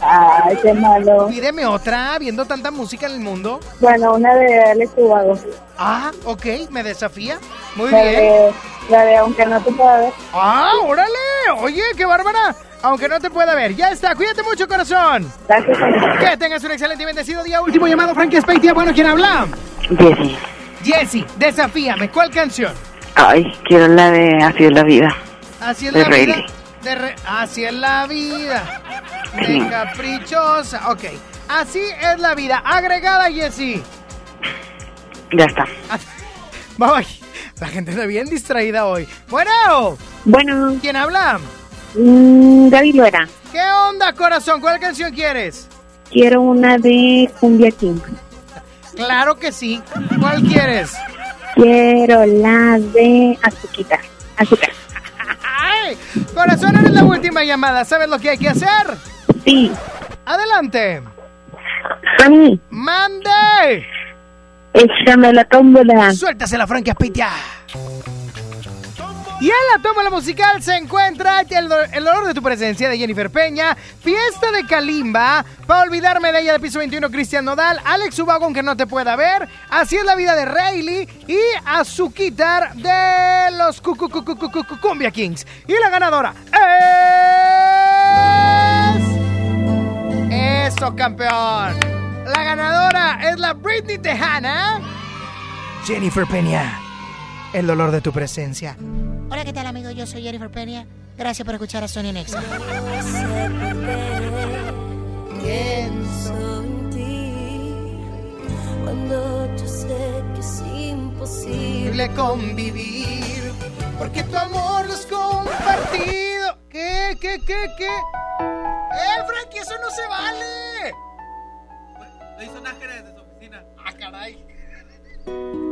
Ay, qué malo. Pídeme otra, viendo tanta música en el mundo. Bueno, una de Alex Ubago. Ah, ok, me desafía. Muy la bien. De, la de Aunque no te pueda ver. Ah, órale. Oye, qué bárbara. Aunque no te pueda ver. Ya está. Cuídate mucho, corazón. Gracias. Que tengas un excelente y bendecido día. Último llamado, Frankie Speitia. Bueno, ¿quién habla? Jessy. Jessy, desafíame. ¿Cuál canción? Ay, quiero la de Así es la vida. Así es De la vida. De re- Así es la vida. De Sí. caprichosa. Ok. Así es la vida. Agregada, Jessy. Ya está. *laughs* Bye. La gente está bien distraída hoy. Bueno. Bueno. ¿Quién habla? Mm, Gaby Luera. ¿Qué onda, corazón? ¿Cuál canción quieres? Quiero una de Cumbia King. *laughs* Claro que sí. ¿Cuál quieres? Quiero la de Azuquita. Azúcar. *laughs* ¡Ay! Corazón, eres la última llamada. ¿Sabes lo que hay que hacer? Sí. Adelante. Sony, ¡Mande! échame la tómbola. Suéltase Frankie Aspitia. Y en la tómbola musical se encuentra el, do- el olor de tu presencia de Jennifer Peña, Fiesta de Kalimba, para olvidarme de ella de piso 21 Cristian Nodal, Alex Ubago aunque no te pueda ver, Así es la vida de Rayleigh y Azuquitar de los Cu- Cumbia Kings. Y la ganadora es... Eso, campeón. La ganadora es la Britney Tejana. Jennifer Peña, el dolor de tu presencia. Hola, ¿qué tal, amigo? Yo soy Jennifer Peña. Gracias por escuchar a Sony Nexa. Pienso en ti cuando yo sé que es imposible convivir porque tu amor lo es compartido. ¿Qué, qué, qué, qué? ¡Eh, Frankie, eso no se vale! Lo hizo Nájera desde su oficina. ¡Ah, caray!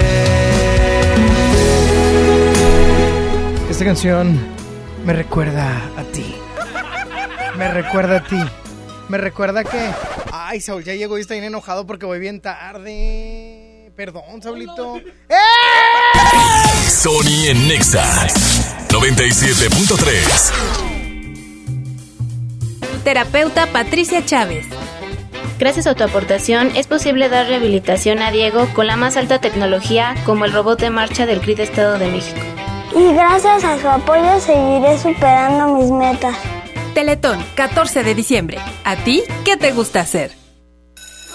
Esta canción me recuerda a ti. Me recuerda a ti. Me recuerda que. Ay, Saúl ya llegó y está bien enojado porque voy bien tarde. Perdón, Saulito. Sony en Nexa 97.3. Terapeuta Patricia Chávez. Gracias a tu aportación es posible dar rehabilitación a Diego con la más alta tecnología como el robot de marcha del CRID Estado de México. Y gracias a su apoyo seguiré superando mis metas. Teletón, 14 de diciembre. ¿A ti qué te gusta hacer?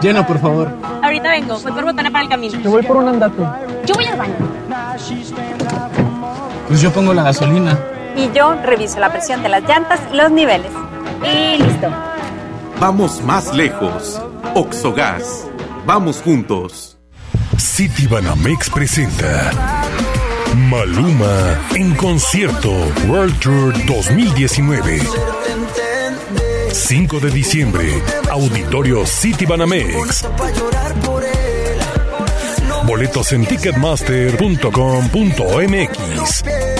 Llena, por favor. Ahorita vengo, voy por botana para el camino. Te voy por un andate. Yo voy al baño. Pues yo pongo la gasolina. Y yo reviso la presión de las llantas y los niveles. Y listo. Vamos más lejos. Oxogas. Vamos juntos. City Banamex presenta Maluma en concierto World Tour 2019. 5 de diciembre, Auditorio City Banamex. Boletos en ticketmaster.com.mx.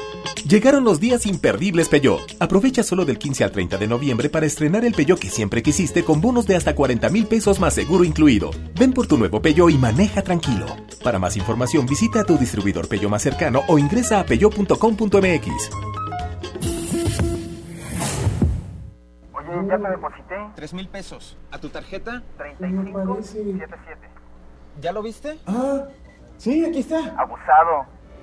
Llegaron los días imperdibles Peugeot. Aprovecha solo del 15 al 30 de noviembre para estrenar el Peugeot que siempre quisiste con bonos de hasta 40 mil pesos más seguro incluido. Ven por tu nuevo Peugeot y maneja tranquilo. Para más información visita a tu distribuidor Peugeot más cercano o ingresa a peugeot.com.mx. Oye, ya te deposité. 3 mil pesos. ¿A tu tarjeta? 3577. ¿Ya lo viste? Ah, sí, aquí está. Abusado.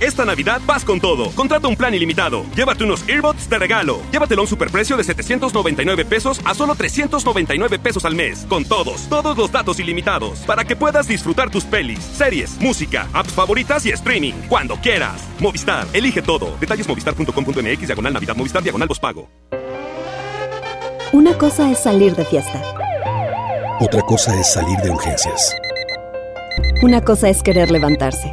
Esta Navidad vas con todo. Contrata un plan ilimitado. Llévate unos earbuds de regalo. Llévatelo a un superprecio de 799 pesos a solo 399 pesos al mes. Con todos, todos los datos ilimitados. Para que puedas disfrutar tus pelis, series, música, apps favoritas y streaming. Cuando quieras. Movistar, elige todo. Detalles movistar.com.mx, diagonal Navidad, Movistar, diagonal pago. Una cosa es salir de fiesta. Otra cosa es salir de urgencias. Una cosa es querer levantarse.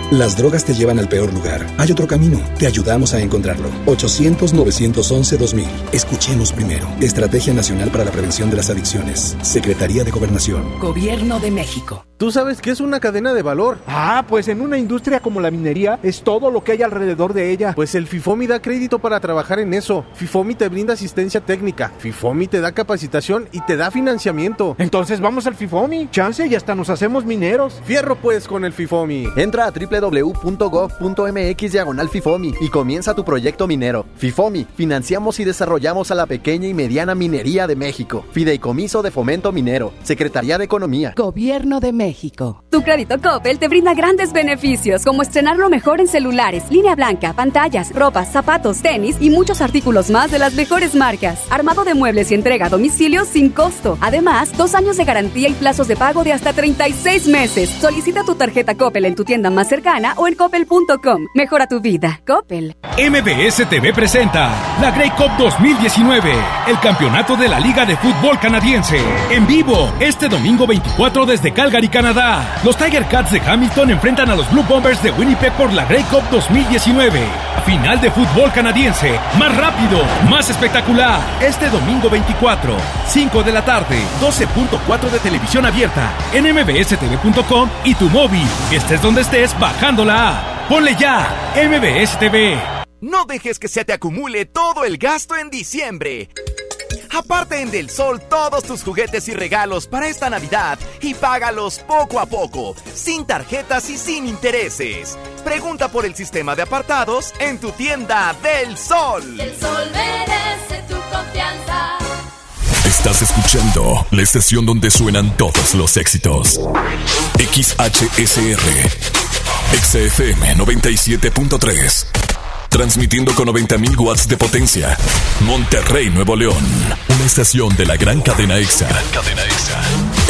Las drogas te llevan al peor lugar. Hay otro camino. Te ayudamos a encontrarlo. 800-911-2000. Escuchemos primero. Estrategia Nacional para la Prevención de las Adicciones. Secretaría de Gobernación. Gobierno de México. ¿Tú sabes qué es una cadena de valor? Ah, pues en una industria como la minería es todo lo que hay alrededor de ella. Pues el FIFOMI da crédito para trabajar en eso. FIFOMI te brinda asistencia técnica. FIFOMI te da capacitación y te da financiamiento. Entonces vamos al FIFOMI. Chance y hasta nos hacemos mineros. Fierro pues con el FIFOMI. Entra a www.gov.mx diagonal FIFOMI y comienza tu proyecto minero. FIFOMI, financiamos y desarrollamos a la pequeña y mediana minería de México. Fideicomiso de Fomento Minero. Secretaría de Economía. Gobierno de México. Tu crédito Coppel te brinda grandes beneficios como estrenar lo mejor en celulares, línea blanca, pantallas, ropa, zapatos, tenis y muchos artículos más de las mejores marcas. Armado de muebles y entrega a domicilio sin costo. Además, dos años de garantía y plazos de pago de hasta 36 meses. Solicita tu tarjeta Coppel en tu tienda más cercana o en coppel.com. Mejora tu vida. Coppel. MBS TV presenta la Grey Cup 2019, el campeonato de la Liga de Fútbol Canadiense. En vivo, este domingo 24 desde Calgary, Canadá. Los Tiger Cats de Hamilton enfrentan a los Blue Bombers de Winnipeg por la Grey Cup 2019. Final de fútbol canadiense, más rápido, más espectacular. Este domingo 24, 5 de la tarde, 12.4 de televisión abierta, en mbstv.com y tu móvil. Estés donde estés, bajando la app. Ponle ya, MBS TV. No dejes que se te acumule todo el gasto en diciembre. Aparte en Del Sol todos tus juguetes y regalos para esta Navidad y págalos poco a poco, sin tarjetas y sin intereses. Pregunta por el sistema de apartados en tu tienda Del Sol. El sol merece tu confianza. Estás escuchando la estación donde suenan todos los éxitos. XHSR. XFM 97.3. Transmitiendo con 90.000 watts de potencia. Monterrey, Nuevo León. Una estación de la gran cadena EXA. Cadena EXA.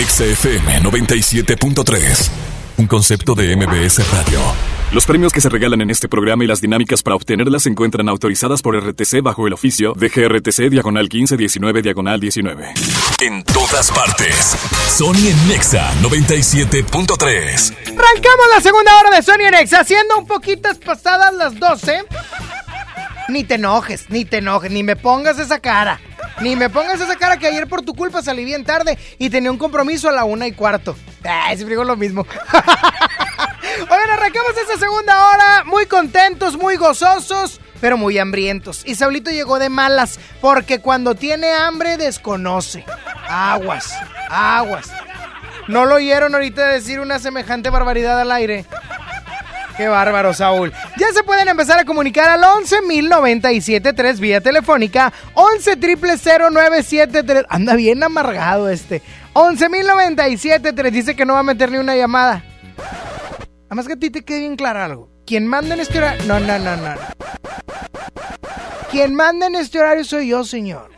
XFM 97.3. Un concepto de MBS Radio. Los premios que se regalan en este programa y las dinámicas para obtenerlas se encuentran autorizadas por RTC bajo el oficio de GRTC Diagonal 1519 Diagonal 19. En todas partes. Sony en Nexa 97.3. Arrancamos la segunda hora de Sony en Nexa, siendo un poquitas pasadas las 12. Ni te enojes, ni te enojes, ni me pongas esa cara. Ni me pongas esa cara que ayer por tu culpa salí bien tarde y tenía un compromiso a la una y cuarto. Ay, siempre digo lo mismo. *laughs* Oigan, arrancamos esta segunda hora muy contentos, muy gozosos, pero muy hambrientos. Y Saulito llegó de malas porque cuando tiene hambre desconoce. Aguas, aguas. ¿No lo oyeron ahorita decir una semejante barbaridad al aire? Qué bárbaro, Saúl. Ya se pueden empezar a comunicar al 11.097.3 vía telefónica. 11.000.973. Anda bien amargado este. 11.097.3 dice que no va a meter ni una llamada. Además que a ti te quede bien claro algo. Quien manda en este horario... No, no, no, no. Quien manda en este horario soy yo, señor.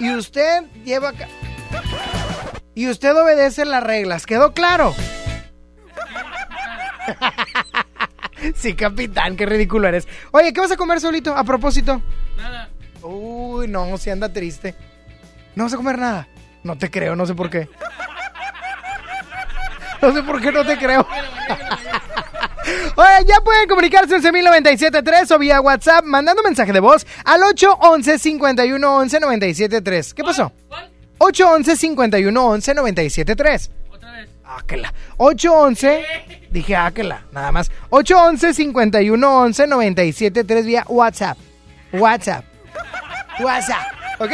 Y usted lleva... acá- Y usted obedece las reglas. ¿Quedó claro? *laughs* Sí, capitán, qué ridículo eres. Oye, ¿qué vas a comer solito? A propósito. Nada. Uy, no, si anda triste. No vas a comer nada. No te creo, no sé por qué. *laughs* No sé por qué no te creo. Oye, ya pueden comunicarse en 11.097.3 o vía WhatsApp mandando mensaje de voz al 811 51 11 973 ¿Qué pasó? 811 51 11 973 Áquela. 811. Dije áquela, nada más. 811 51 11 973 vía WhatsApp. WhatsApp. WhatsApp. ¿Ok?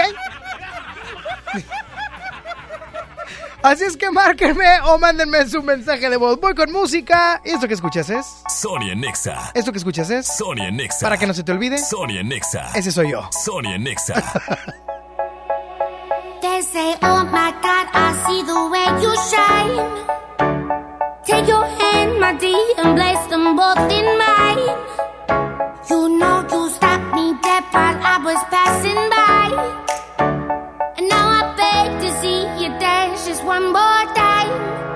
Así es que márquenme o mándenme su mensaje de voz. Voy con música. ¿Y esto que escuchas es? Sony en Nexa. ¿Esto que escuchas es? Sony en Nexa. Para que no se te olvide. Sony en Nexa. Ese soy yo. Sony en Nexa. *laughs* They say, oh my God, I see the way you shine. Take your hand, my dear, and place them both in mine. Just one more time.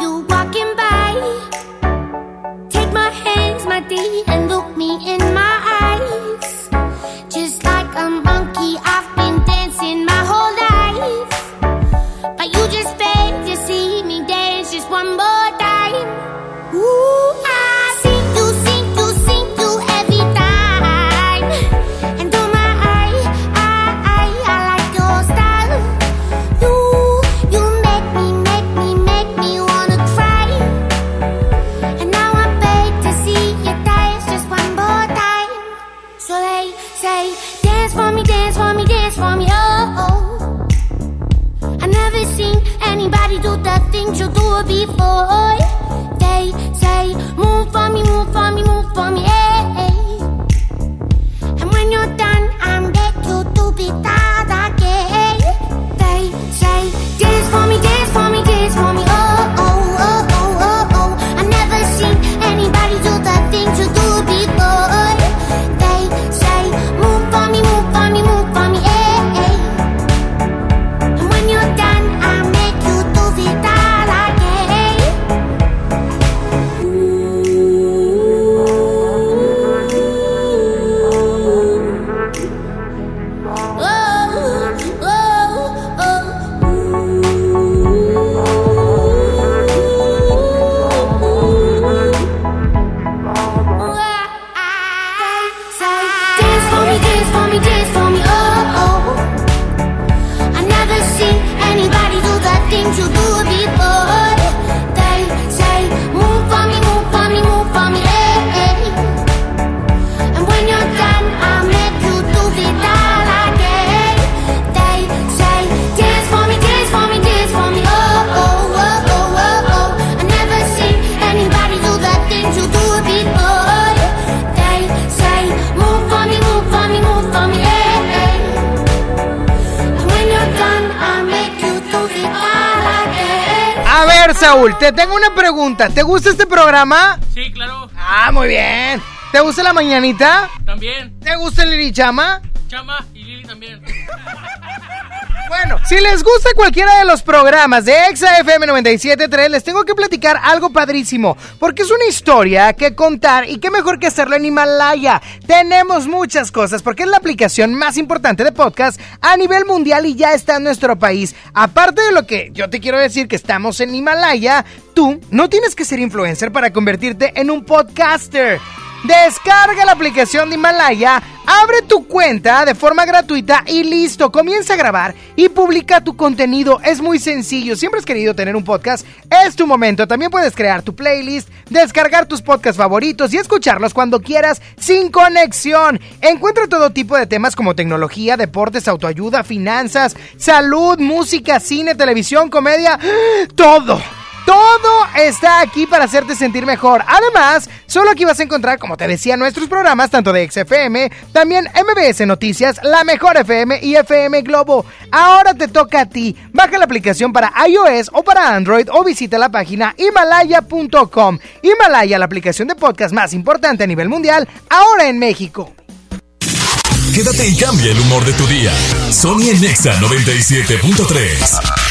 before. They say move for me, move for me, move for me, gusta la mañanita? También. ¿Te gusta el Lirichama? Chama y Lili también. *laughs* Bueno, si les gusta cualquiera de los programas de Exa FM 97.3, les tengo que platicar algo padrísimo, porque es una historia que contar y qué mejor que hacerlo en Himalaya. Tenemos muchas cosas, porque es la aplicación más importante de podcast a nivel mundial y ya está en nuestro país. Aparte de lo que yo te quiero decir que estamos en Himalaya, tú no tienes que ser influencer para convertirte en un podcaster. Descarga la aplicación de Himalaya, abre tu cuenta de forma gratuita y listo, comienza a grabar y publica tu contenido. Es muy sencillo, siempre has querido tener un podcast, es tu momento. También puedes crear tu playlist, descargar tus podcasts favoritos y escucharlos cuando quieras sin conexión. Encuentra todo tipo de temas como tecnología, deportes, autoayuda, finanzas, salud, música, cine, televisión, comedia, todo. Todo está aquí para hacerte sentir mejor. Además, solo aquí vas a encontrar, como te decía, nuestros programas, tanto de XFM, también MBS Noticias, La Mejor FM y FM Globo. Ahora te toca a ti. Baja la aplicación para iOS o para Android o visita la página himalaya.com. Himalaya, la aplicación de podcast más importante a nivel mundial, ahora en México. Quédate y cambia el humor de tu día. Sony Nexa 97.3.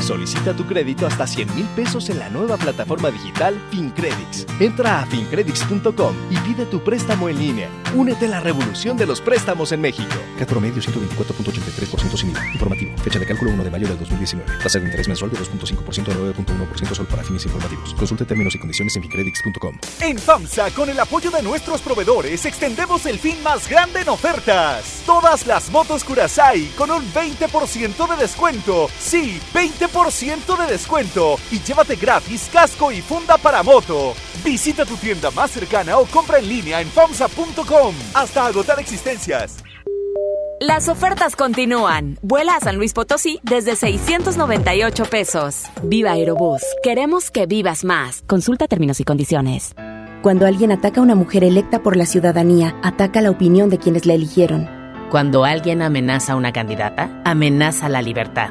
Solicita tu crédito hasta 100 mil pesos en la nueva plataforma digital FinCredits. Entra a fincredits.com y pide tu préstamo en línea. Únete a la revolución de los préstamos en México. CAT promedio 124.83% sin IVA. Informativo. Fecha de cálculo 1 de mayo del 2019. Tasa de interés mensual de 2.5% a 9.1% solo para fines informativos. Consulte términos y condiciones en fincredits.com. En FAMSA, con el apoyo de nuestros proveedores, extendemos el fin más grande en ofertas. Todas las motos Curasai con un 20% de descuento. Sí, 20% de descuento. Y llévate gratis casco y funda para moto. Visita tu tienda más cercana o compra en línea en FAMSA.com. Hasta agotar existencias. Las ofertas continúan. Vuela a San Luis Potosí desde 698 pesos. Viva Aerobús. Queremos que vivas más. Consulta términos y condiciones. Cuando alguien ataca a una mujer electa por la ciudadanía, ataca la opinión de quienes la eligieron. Cuando alguien amenaza a una candidata, amenaza la libertad.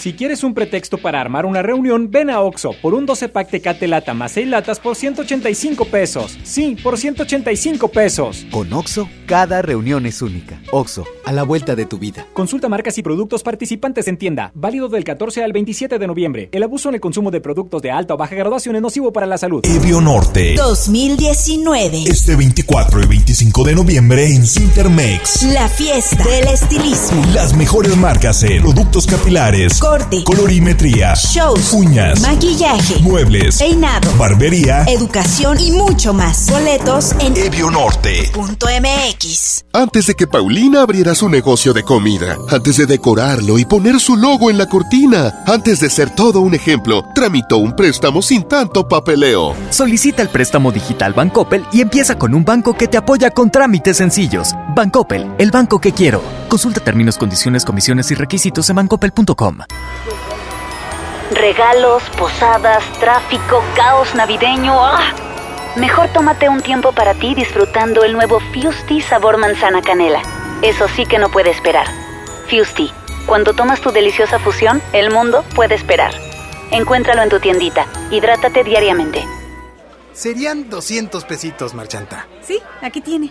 Si quieres un pretexto para armar una reunión, ven a Oxo por un 12 pack Tecate Lata más 6 latas por 185 pesos. Sí, por 185 pesos. Con Oxo, cada reunión es única. Oxo, a la vuelta de tu vida. Consulta marcas y productos participantes en tienda. Válido del 14 al 27 de noviembre. El abuso en el consumo de productos de alta o baja graduación es nocivo para la salud. Evio Norte. 2019. Este 24 y 25 de noviembre en Cintermex. La fiesta del estilismo. Las mejores marcas en productos capilares corte, colorimetría, shows, uñas, maquillaje, muebles, peinado, barbería, educación y mucho más. Boletos en evionorte.mx. Antes de que Paulina abriera su negocio de comida, antes de decorarlo y poner su logo en la cortina, antes de ser todo un ejemplo, tramitó un préstamo sin tanto papeleo. Solicita el préstamo digital Bancoppel y empieza con un banco que te apoya con trámites sencillos. Bancoppel, el banco que quiero. Consulta términos, condiciones, comisiones y requisitos en bancoppel.com. Regalos, posadas, tráfico, caos navideño. ¡Ah! Mejor tómate un tiempo para ti disfrutando el nuevo Fusti sabor manzana canela. Eso sí que no puede esperar. Fusti, cuando tomas tu deliciosa fusión, el mundo puede esperar. Encuéntralo en tu tiendita. Hidrátate diariamente. Serían 200 pesitos, Marchanta. Sí, aquí tiene.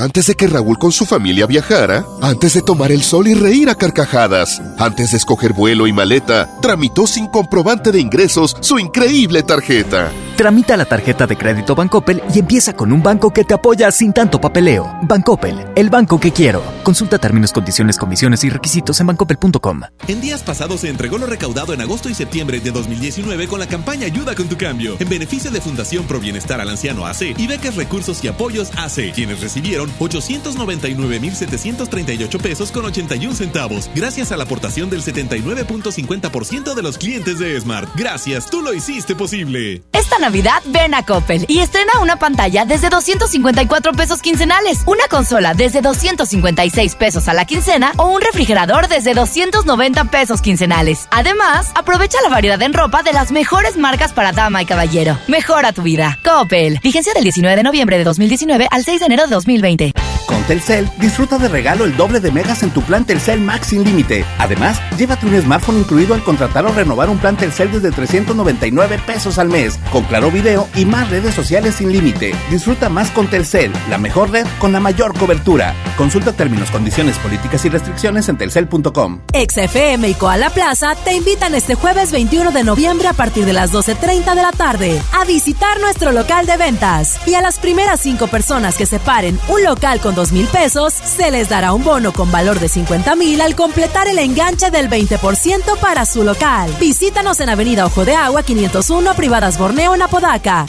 Antes de que Raúl con su familia viajara, antes de tomar el sol y reír a carcajadas, antes de escoger vuelo y maleta, tramitó sin comprobante de ingresos su increíble tarjeta. Tramita la tarjeta de crédito Bancoppel y empieza con un banco que te apoya sin tanto papeleo. Bancoppel, el banco que quiero. Consulta términos, condiciones, comisiones y requisitos en bancoppel.com. En días pasados se entregó lo recaudado en agosto y septiembre de 2019 con la campaña Ayuda con tu cambio, en beneficio de Fundación Pro Bienestar al Anciano AC y becas Recursos y Apoyos AC, quienes recibieron 899.738 pesos con 81 centavos, gracias a la aportación del 79.50% de los clientes de Smart. Gracias, tú lo hiciste posible. Esta Navidad ven a Coppel y estrena una pantalla desde 254 pesos quincenales, una consola desde 256 pesos a la quincena o un refrigerador desde 290 pesos quincenales. Además, aprovecha la variedad en ropa de las mejores marcas para dama y caballero. Mejora tu vida. Coppel. Vigencia del 19 de noviembre de 2019 al 6 de enero de 2020. Con Telcel, disfruta de regalo el doble de megas en tu plan Telcel Max sin límite. Además, llévate un smartphone incluido al contratar o renovar un plan Telcel desde 399 pesos al mes, con claro video y más redes sociales sin límite. Disfruta más con Telcel, la mejor red con la mayor cobertura. Consulta términos, condiciones, políticas y restricciones en telcel.com. XFM y Koala Plaza te invitan este jueves 21 de noviembre a partir de las 12.30 de la tarde a visitar nuestro local de ventas. Y a las primeras cinco personas que separen un local con dos mil pesos, se les dará un bono con valor de 50 mil al completar el enganche del 20% para su local. Visítanos en Avenida Ojo de Agua 501, Privadas Borneo, en Apodaca.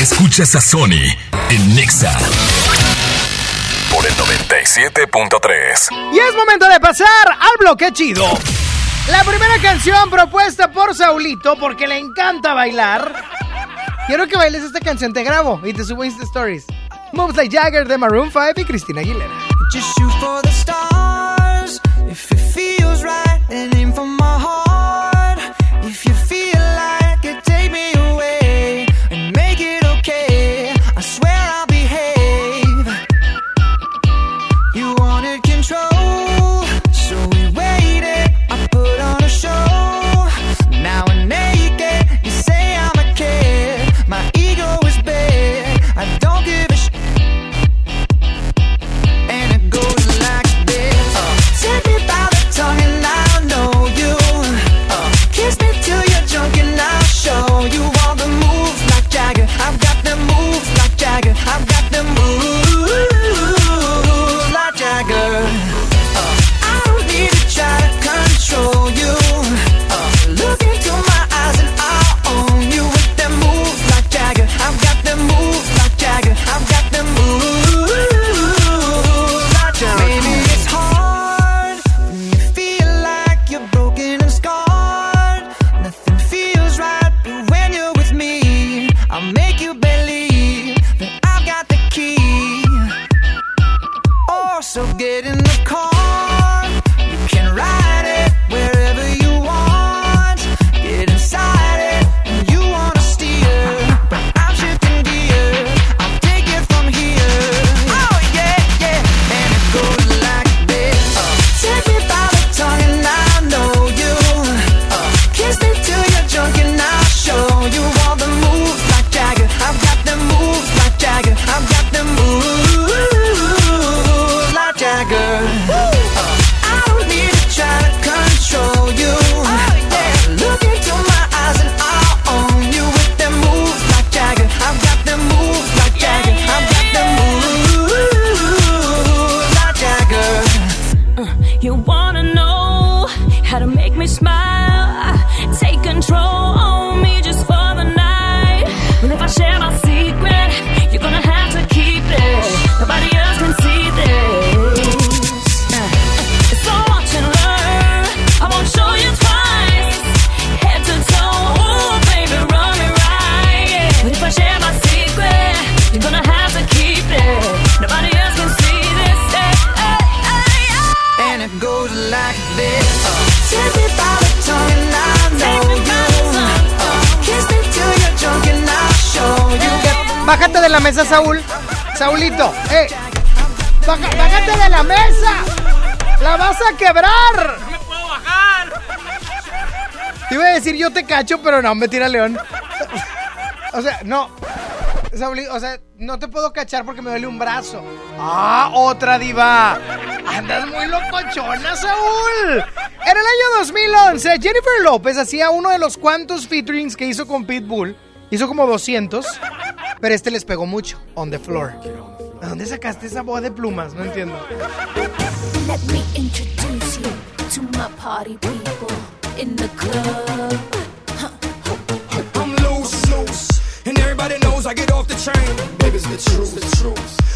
Escuchas a Sony en Nexa por el 97.3. Y es momento de pasar al bloque chido. La primera canción propuesta por Saulito porque le encanta bailar. Quiero que bailes esta canción, te grabo y te subo Insta Stories. Moves Like Jagger de Maroon 5 y Cristina Aguilera. Just shoot for the stars if it feels right and aim for my heart. If you feel mesa, Saúl. Saulito, eh. baja- bájate de la mesa. La vas a quebrar. ¡No me puedo bajar! Te iba a decir yo te cacho, pero no, me tira León. O sea, no. Saúl, o sea, no te puedo cachar porque me duele un brazo. Ah, otra diva. Andas muy locochona, Saúl. En el año 2011, Jennifer López hacía uno de los cuantos featurings que hizo con Pitbull. Hizo como 200, pero este les pegó mucho. On the floor. ¿De dónde sacaste esa voz de plumas? No entiendo. Let me introduce you to my party people in the club. I'm loose, loose, and everybody knows I get off the train. Baby's the truth, the truth.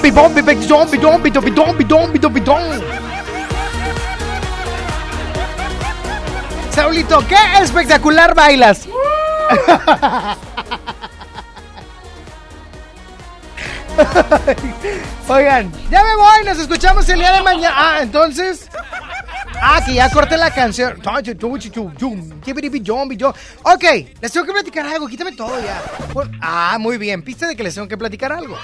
Bombi, bombi, big zombie, dombi, dombi, dombi, dombi, dombi, dom. Saulito, qué espectacular bailas. *laughs* Oigan, ya me voy, nos escuchamos el día de mañana. Ah, entonces. Ah, que ya corté la canción. Ok, les tengo que platicar algo, quítame todo ya. Ah, muy bien, pista de que les tengo que platicar algo.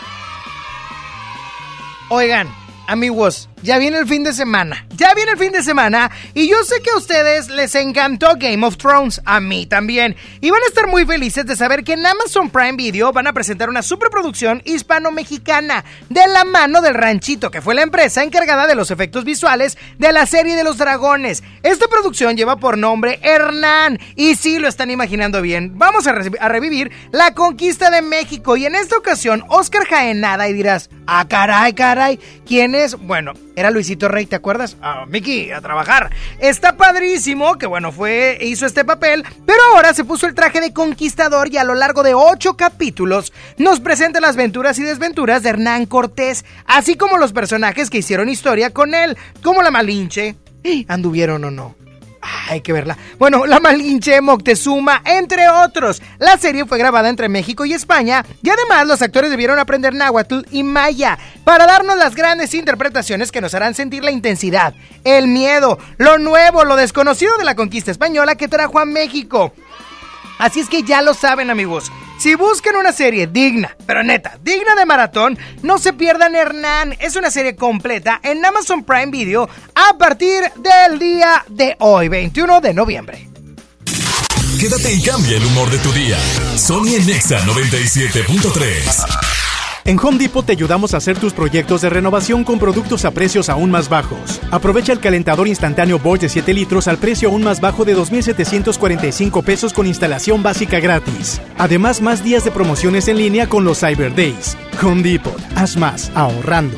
Oigan, amigos, ya viene el fin de semana. Ya viene el fin de semana y yo sé que a ustedes les encantó Game of Thrones, a mí también. Y van a estar muy felices de saber que en Amazon Prime Video van a presentar una superproducción hispano-mexicana de la mano del Ranchito, que fue la empresa encargada de los efectos visuales de la serie de los dragones. Esta producción lleva por nombre Hernán y sí lo están imaginando bien. Vamos a, re- a revivir la conquista de México y en esta ocasión Oscar Jaenada y dirás, ah caray, caray, ¿quién Bueno, era Luisito Rey, ¿te acuerdas? Ah, Miki, a trabajar. Está padrísimo, que bueno, fue, hizo este papel, pero ahora se puso el traje de conquistador y a lo largo de ocho capítulos nos presenta las aventuras y desventuras de Hernán Cortés, así como los personajes que hicieron historia con él, como la Malinche, anduvieron o no. Hay que verla. Bueno, La Malinche, Moctezuma, entre otros. La serie fue grabada entre México y España y además los actores debieron aprender náhuatl y maya para darnos las grandes interpretaciones que nos harán sentir la intensidad, el miedo, lo nuevo, lo desconocido de la conquista española que trajo a México. Así es que ya lo saben amigos, si buscan una serie digna, pero neta, digna de maratón, no se pierdan Hernán. Es una serie completa en Amazon Prime Video a partir del día de hoy, 21 de noviembre. Quédate y cambia el humor de tu día. Sony en Nexa 97.3. En Home Depot te ayudamos a hacer tus proyectos de renovación con productos a precios aún más bajos. Aprovecha el calentador instantáneo Bosch de 7 litros al precio aún más bajo de 2.745 pesos con instalación básica gratis. Además, más días de promociones en línea con los Cyber Days. Home Depot, haz más, ahorrando.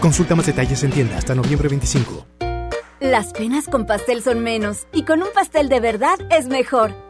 Consulta más detalles en tienda hasta noviembre 25. Las penas con pastel son menos y con un pastel de verdad es mejor.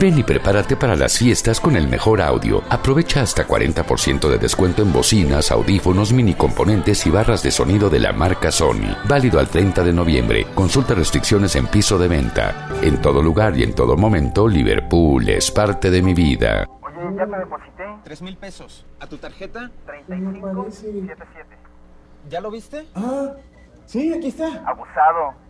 Ven y prepárate para las fiestas con el mejor audio. Aprovecha hasta 40% de descuento en bocinas, audífonos, mini componentes y barras de sonido de la marca Sony. Válido al 30 de noviembre. Consulta restricciones en piso de venta. En todo lugar y en todo momento, Liverpool es parte de mi vida. Oye, ya te deposité. Tres mil pesos. ¿A tu tarjeta? 3577. ¿Ya lo viste? Ah, sí, aquí está. Abusado.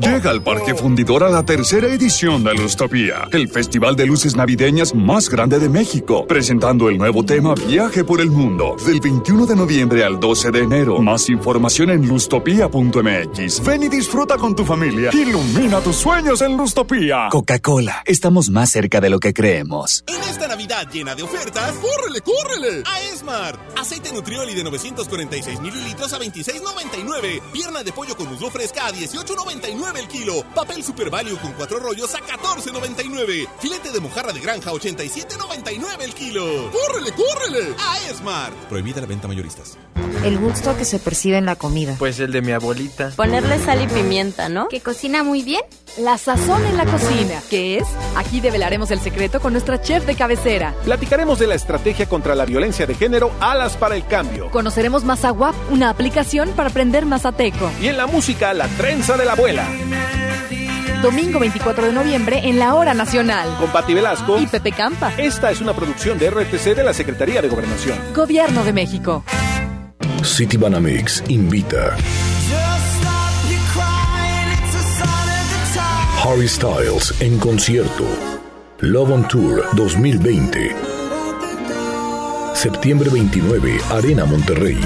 Llega al Parque Fundidor a la tercera edición de Lustopía, el festival de luces navideñas más grande de México, presentando el nuevo tema Viaje por el Mundo, del 21 de noviembre al 12 de enero. Más información en lustopía.mx. Ven y disfruta con tu familia. Ilumina tus sueños en Lustopía. Coca-Cola, estamos más cerca de lo que creemos. En esta Navidad llena de ofertas, ¡córrele, córrele! A Esmart. Aceite Nutrioli de 946 mililitros a 26.99. Pierna de pollo con muslo fresca a 18.99 el kilo. Papel Super Value con cuatro rollos a 14.99. Filete de mojarra de granja 87.99 el kilo. ¡Córrele, córrele! A Esmart. Prohibida la venta mayoristas. El gusto que se percibe en la comida. Pues el de mi abuelita. Ponerle sal y pimienta, ¿no? Que cocina muy bien. La sazón en la cocina. ¿Qué es? Aquí develaremos el secreto con nuestra chef de cabecera. Platicaremos de la estrategia contra la violencia de género Alas para el Cambio. Conoceremos Mazawap, una aplicación para aprender mazateco. Y en la música, la trenza de la abuela. Domingo 24 de noviembre en la Hora Nacional. Con Pati Velasco y Pepe Campa. Esta es una producción de RTC de la Secretaría de Gobernación. Gobierno de México. City Banamix invita Harry Styles en concierto. Love on Tour 2020. Septiembre 29, Arena Monterrey.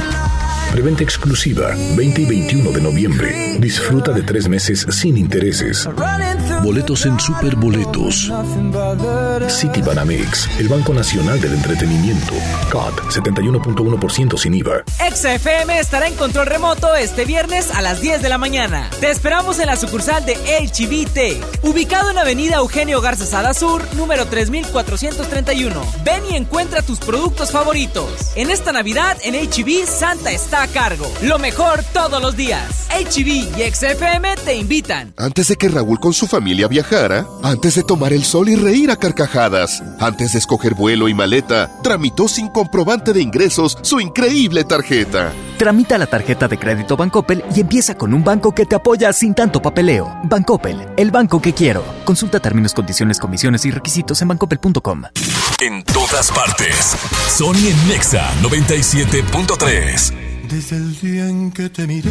Preventa exclusiva 20 y 21 de noviembre. Disfruta de tres meses sin intereses. Boletos en Superboletos. City Banamex, el Banco Nacional del Entretenimiento. CAT 71.1% sin IVA. XFM estará en control remoto este viernes a las 10 de la mañana. Te esperamos en la sucursal de HBT, ubicado en Avenida Eugenio Garza Sada Sur, número 3431. Ven y encuentra tus productos favoritos. En esta Navidad en HB Santa está a cargo. Lo mejor todos los días. HB y XFM te invitan. Antes de que Raúl con su familia viajara, antes de tomar el sol y reír a carcajadas, antes de escoger vuelo y maleta, tramitó sin comprobante de ingresos su increíble tarjeta. Tramita la tarjeta de crédito Bancoppel y empieza con un banco que te apoya sin tanto papeleo. Bancoppel, el banco que quiero. Consulta términos, condiciones, comisiones y requisitos en bancoppel.com. En todas partes. Sony en Nexa 97.3. Desde el día en que te miré,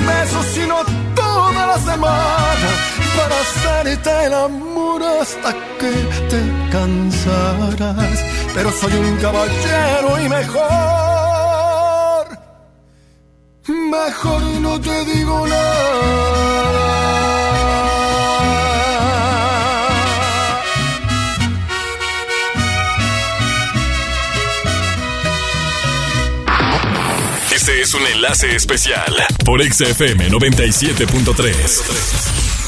Un beso, sino toda la semana para hacerte el amor hasta que te cansarás. Pero soy un caballero y mejor, mejor no te digo nada. Un enlace especial por XFM 97.3.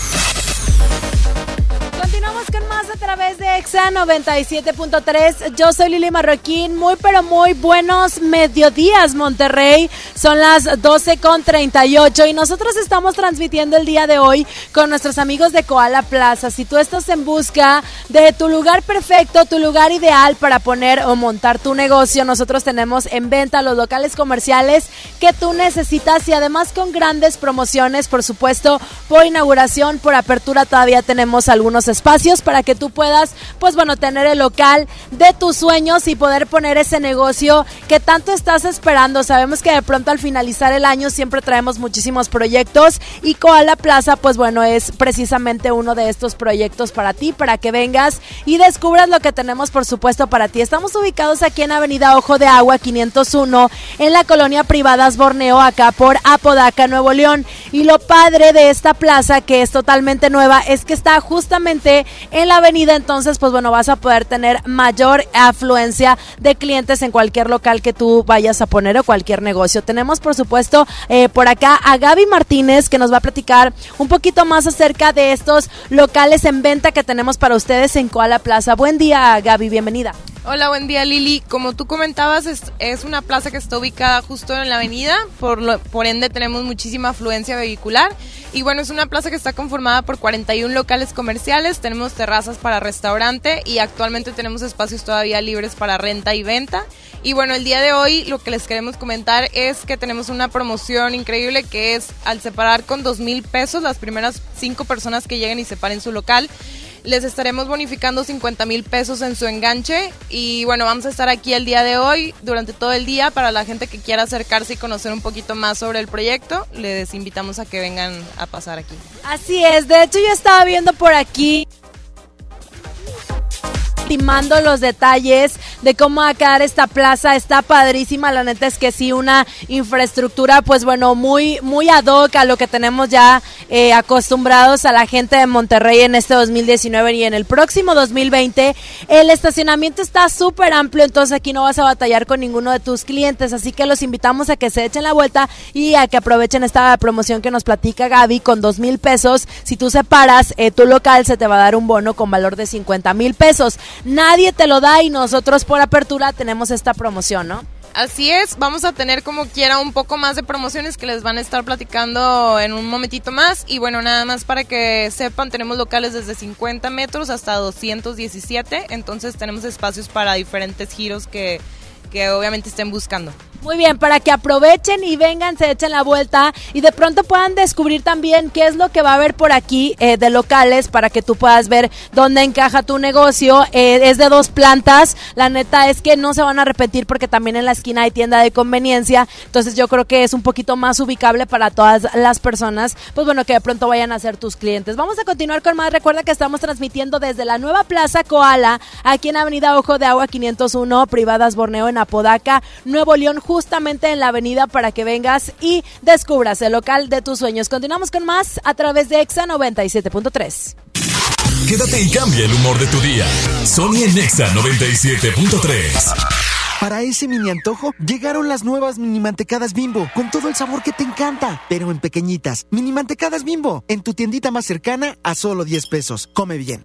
EXA 97.3. Yo soy Lili Marroquín. Muy, pero muy buenos mediodías, Monterrey. Son las 12 con 38 y nosotros estamos transmitiendo el día de hoy con nuestros amigos de Koala Plaza. Si tú estás en busca de tu lugar perfecto, tu lugar ideal para poner o montar tu negocio, nosotros tenemos en venta los locales comerciales que tú necesitas y además con grandes promociones, por supuesto, por inauguración, por apertura todavía tenemos algunos espacios para que tú puedas, pues bueno, tener el local de tus sueños y poder poner ese negocio que tanto estás esperando. Sabemos que de pronto al finalizar el año siempre traemos muchísimos proyectos y Koala Plaza, pues bueno, es precisamente uno de estos proyectos para ti, para que vengas y descubras lo que tenemos, por supuesto, para ti. Estamos ubicados aquí en Avenida Ojo de Agua 501, en la colonia Privadas Borneo, acá por Apodaca, Nuevo León. Y lo padre de esta plaza, que es totalmente nueva, es que está justamente en la avenida, entonces, pues bueno, vas a poder tener mayor afluencia de clientes en cualquier local que tú vayas a poner o cualquier negocio. Tenemos, por supuesto, eh, por acá a Gaby Martínez, que nos va a platicar un poquito más acerca de estos locales en venta que tenemos para ustedes en Koala Plaza. Buen día, Gaby, bienvenida. Hola, buen día Lili. Como tú comentabas, es, una plaza que está ubicada justo en la avenida, por, lo, por ende tenemos muchísima afluencia vehicular. Y bueno, es una plaza que está conformada por 41 locales comerciales, tenemos terrazas para restaurante y actualmente tenemos espacios todavía libres para renta y venta. Y bueno, el día de hoy lo que les queremos comentar es que tenemos una promoción increíble que es al separar con dos mil pesos las primeras cinco personas que lleguen y separen su local les estaremos bonificando 50 mil pesos en su enganche y bueno, vamos a estar aquí el día de hoy durante todo el día para la gente que quiera acercarse y conocer un poquito más sobre el proyecto, les invitamos a que vengan a pasar aquí. Así es, de hecho yo estaba viendo por aquí ultimando los detalles de cómo va a quedar esta plaza. Está padrísima, la neta es que sí, una infraestructura, pues bueno, muy, muy ad hoc a lo que tenemos ya eh, acostumbrados a la gente de Monterrey en este 2019 y en el próximo 2020. El estacionamiento está súper amplio, entonces aquí no vas a batallar con ninguno de tus clientes, así que los invitamos a que se echen la vuelta y a que aprovechen esta promoción que nos platica Gaby con dos mil pesos. Si tú separas eh, tu local, se te va a dar un bono con valor de 50 mil pesos. Nadie te lo da y nosotros por apertura tenemos esta promoción, ¿no? Así es, vamos a tener como quiera un poco más de promociones que les van a estar platicando en un momentito más. Y bueno, nada más para que sepan, tenemos locales desde 50 metros hasta 217, entonces tenemos espacios para diferentes giros que, que obviamente estén buscando. Muy bien, para que aprovechen y vengan, se echen la vuelta y de pronto puedan descubrir también qué es lo que va a haber por aquí eh, de locales para que tú puedas ver dónde encaja tu negocio. Eh, es de dos plantas. La neta es que no se van a repetir porque también en la esquina hay tienda de conveniencia. Entonces yo creo que es un poquito más ubicable para todas las personas. Pues bueno, que de pronto vayan a ser tus clientes. Vamos a continuar con más. Recuerda que estamos transmitiendo desde la nueva Plaza Koala, aquí en Avenida Ojo de Agua 501, Privadas Borneo en Apodaca, Nuevo León justamente en la avenida para que vengas y descubras el local de tus sueños. Continuamos con más a través de Exa 97.3. Quédate y cambia el humor de tu día. Sony en Exa 97.3. Para ese mini antojo, llegaron las nuevas mini mantecadas bimbo, con todo el sabor que te encanta, pero en pequeñitas. Mini mantecadas bimbo, en tu tiendita más cercana a solo 10 pesos. Come bien.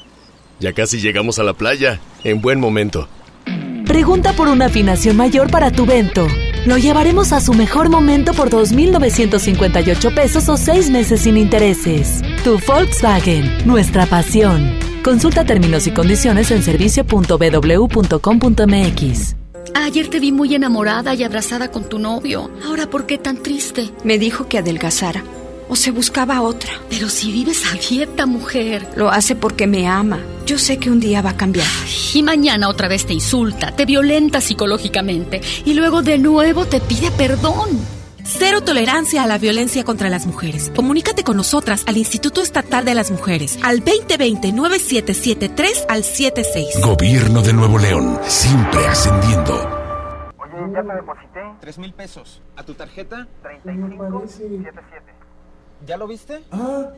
Ya casi llegamos a la playa. En buen momento. Pregunta por una afinación mayor para tu vento. Lo llevaremos a su mejor momento por 2.958 pesos o 6 meses sin intereses. Tu Volkswagen, nuestra pasión. Consulta términos y condiciones en servicio.bw.com.mx. Ayer te vi muy enamorada y abrazada con tu novio. Ahora, ¿por qué tan triste? Me dijo que adelgazara. O se buscaba otra. Pero si vives a dieta, mujer. Lo hace porque me ama. Yo sé que un día va a cambiar. Y mañana otra vez te insulta, te violenta psicológicamente y luego de nuevo te pide perdón. Cero tolerancia a la violencia contra las mujeres. Comunícate con nosotras al Instituto Estatal de las Mujeres al 2020-9773 al 76. Gobierno de Nuevo León, siempre ascendiendo. Oye, ya te deposité. Tres mil pesos. ¿A tu tarjeta? 3577. ¿Ya lo viste? Ah,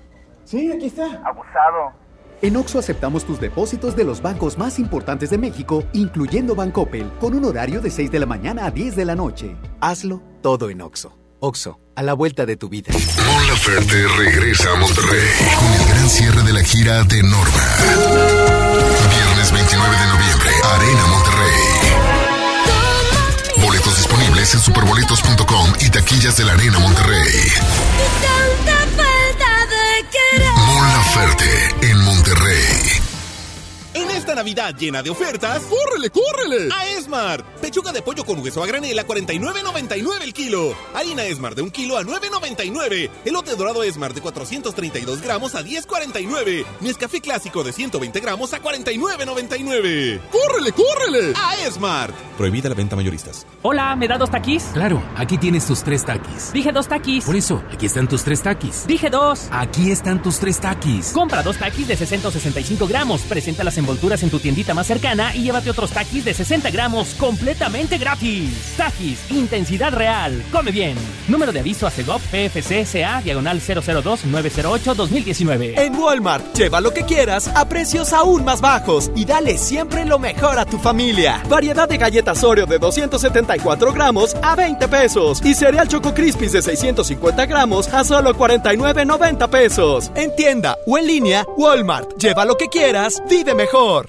sí, aquí está. Abusado. En Oxo aceptamos tus depósitos de los bancos más importantes de México, incluyendo Bancoppel, con un horario de 6 de la mañana a 10 de la noche. Hazlo todo en Oxo. Oxo, a la vuelta de tu vida. Mon Laferte regresa a Monterrey con el gran cierre de la gira de Norma. Viernes 29 de noviembre, Arena Monterrey. Boletos disponibles en superboletos.com y taquillas de la Arena Monterrey. Monterrey. En esta Navidad llena de ofertas, ¡córrele, córrele! A Esmart. Pechuga de pollo con hueso a granel a 49.99 el kilo. Harina Esmart de un kilo a 9.99. Elote dorado Esmart de 432 gramos a 10.49. Nescafé clásico de 120 gramos a 49.99. ¡Córrele, córrele! A Esmart. Prohibida la venta mayoristas. Hola, ¿me da dos taquis? Claro, aquí tienes tus tres taquis. Dije dos taquis. Por eso, aquí están tus tres taquis. Dije dos. Aquí están tus tres taquis. Compra dos taquis de 665 gramos. Presenta las envolturas en tu tiendita más cercana y llévate otros taquis de 60 gramos completamente gratis. Taquis, intensidad real. Come bien. Número de aviso a CEGOP PFC CA diagonal 002-908-2019. En Walmart, lleva lo que quieras a precios aún más bajos y dale siempre lo mejor a tu familia. Variedad de galletas Oreo de 274 gramos a 20 pesos y cereal Choco Crispies de 650 gramos a solo 49.90 pesos. En tienda o en línea, Walmart, lleva lo que quieras, vive mejor.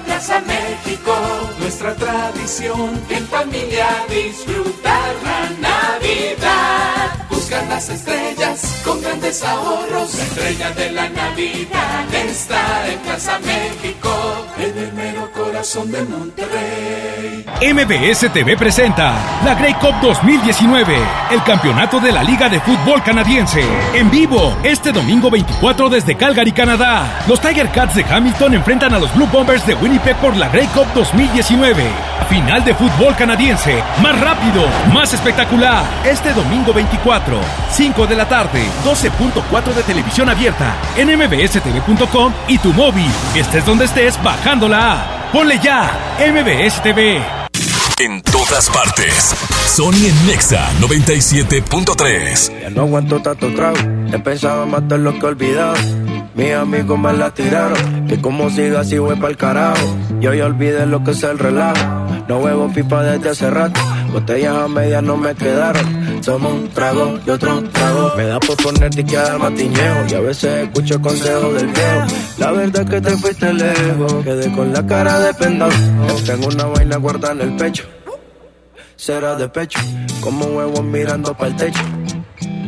Plaza México. Nuestra tradición en familia disfrutar la Navidad. Buscar las estrellas con grandes ahorros. La estrella de la Navidad está en Plaza México, el mero corazón de Monterrey. MBS TV presenta la Grey Cup 2019, el campeonato de la Liga de Fútbol Canadiense. En vivo, este domingo 24 desde Calgary, Canadá. Los Tiger Cats de Hamilton enfrentan a los Blue Bombers de Winnipeg por la Grey Cup 2019. Final de fútbol canadiense, más rápido, más espectacular. Este domingo 24, 5 de la tarde, 12.4 de televisión abierta, en mbstv.com y tu móvil. Estés donde estés, bajando la app. Ponle ya, MBS TV. En todas partes. Sony en Nexa 97.3. Ya no aguanto tanto trago. He pensado matar lo que he olvidado. Mis amigos me la tiraron. Que como siga así voy pa'l carajo. Yo ya olvidé lo que es el relajo. No huevo pipa desde hace rato. Botellas a medias no me quedaron. Somos un trago y otro trago. Me da por poner que al matiñeo. Y a veces escucho consejos del viejo. La verdad es que te fuiste lejos. Quedé con la cara de pendón. Tengo una vaina guardada en el pecho. Será de pecho. Como huevos mirando para el techo.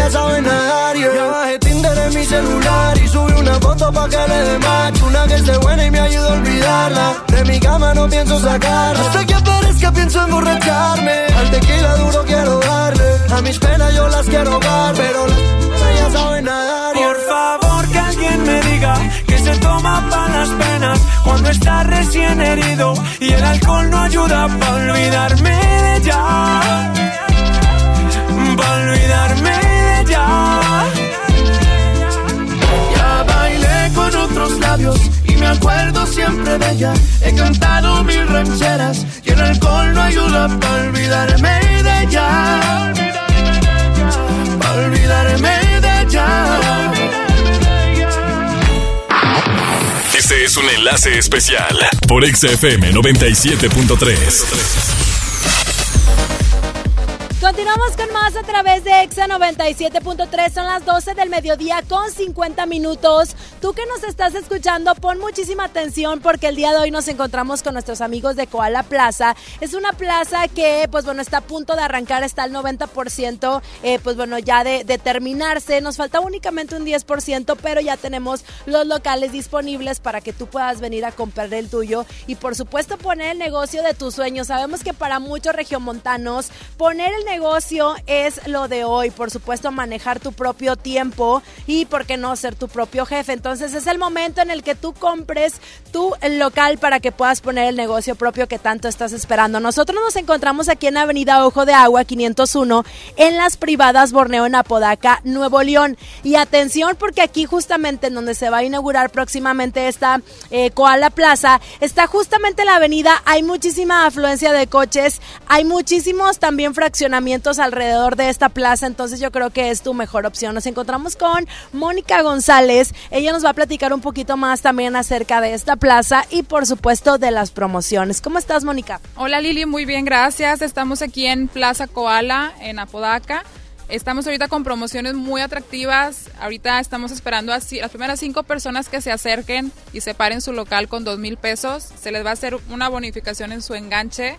ya saben nadar yeah. Ya bajé Tinder en mi celular y subí una foto pa' que le dé macho Una que esté buena y me ayuda a olvidarla. De mi cama no pienso sacarla. Hasta que aparezca pienso emborracharme. Al tequila duro quiero darle. A mis penas yo las quiero dar Pero las ya saben nadar Por favor que alguien me diga que se toma para las penas cuando está recién herido y el alcohol no ayuda para olvidarme de ella. Para olvidarme Ya bailé con otros labios y me acuerdo siempre de ella. He cantado mil rancheras y el alcohol no ayuda para olvidarme de ella. Para olvidarme de ella. Este es un enlace especial por XFM 97.3. Continuamos con más a través de Exa 97.3. Son las 12 del mediodía con 50 minutos. Tú que nos estás escuchando, pon muchísima atención porque el día de hoy nos encontramos con nuestros amigos de Koala Plaza. Es una plaza que, pues bueno, está a punto de arrancar, está al 90%, eh, pues bueno, ya de, de terminarse. Nos falta únicamente un 10%, pero ya tenemos los locales disponibles para que tú puedas venir a comprar el tuyo y, por supuesto, poner el negocio de tus sueños. Sabemos que para muchos regiomontanos, poner el negocio es lo de hoy. Por supuesto, manejar tu propio tiempo y, ¿por qué no, ser tu propio jefe? Entonces, es el momento en el que tú compres tu local para que puedas poner el negocio propio que tanto estás esperando. Nosotros nos encontramos aquí en Avenida Ojo de Agua 501 en las privadas Borneo en Apodaca, Nuevo León. Y atención, porque aquí, justamente en donde se va a inaugurar próximamente esta eh, Koala Plaza, está justamente la avenida. Hay muchísima afluencia de coches, hay muchísimos también fraccionamientos alrededor de esta plaza, entonces yo creo que es tu mejor opción. Nos encontramos con Mónica González, ella nos va a platicar un poquito más también acerca de esta plaza y por supuesto de las promociones. ¿Cómo estás, Mónica? Hola Lili, muy bien, gracias. Estamos aquí en Plaza Koala, en Apodaca. Estamos ahorita con promociones muy atractivas. Ahorita estamos esperando a las primeras cinco personas que se acerquen y separen su local con dos mil pesos. Se les va a hacer una bonificación en su enganche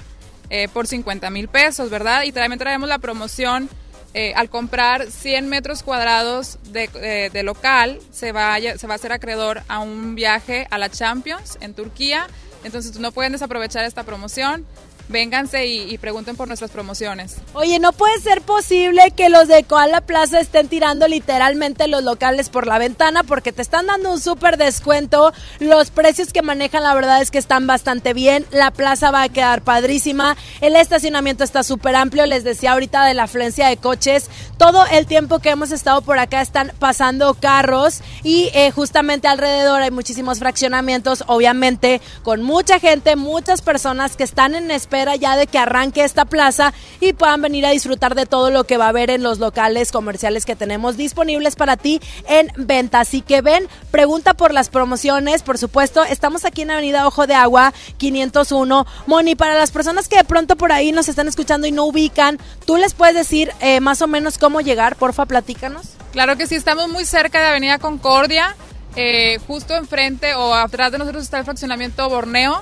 eh, por 50 mil pesos, ¿verdad? Y también traemos la promoción. eh, al comprar 100 metros cuadrados de, eh, de local, se va, a, se va a hacer acreedor a un viaje a la Champions en Turquía. Entonces no pueden desaprovechar esta promoción. Vénganse y, pregunten por nuestras promociones. Oye, no puede ser posible que los de Koala Plaza estén tirando literalmente los locales por la ventana porque te están dando un súper descuento. Los precios que manejan la verdad es que están bastante bien. La plaza va a quedar padrísima. El estacionamiento está súper amplio. Les decía ahorita de la afluencia de coches. Todo el tiempo que hemos estado por acá están pasando carros y eh, justamente alrededor hay muchísimos fraccionamientos, obviamente con mucha gente, muchas personas que están en espera ya de que arranque esta plaza y puedan venir a disfrutar de todo lo que va a haber en los locales comerciales que tenemos disponibles para ti en venta. Así que ven, pregunta por las promociones, por supuesto. Estamos aquí en Avenida Ojo de Agua 501. Moni, para las personas que de pronto por ahí nos están escuchando y no ubican, ¿tú les puedes decir eh, más o menos cómo llegar? Porfa, platícanos. Claro que sí, estamos muy cerca de Avenida Concordia. Eh, justo enfrente o atrás de nosotros está el fraccionamiento Borneo.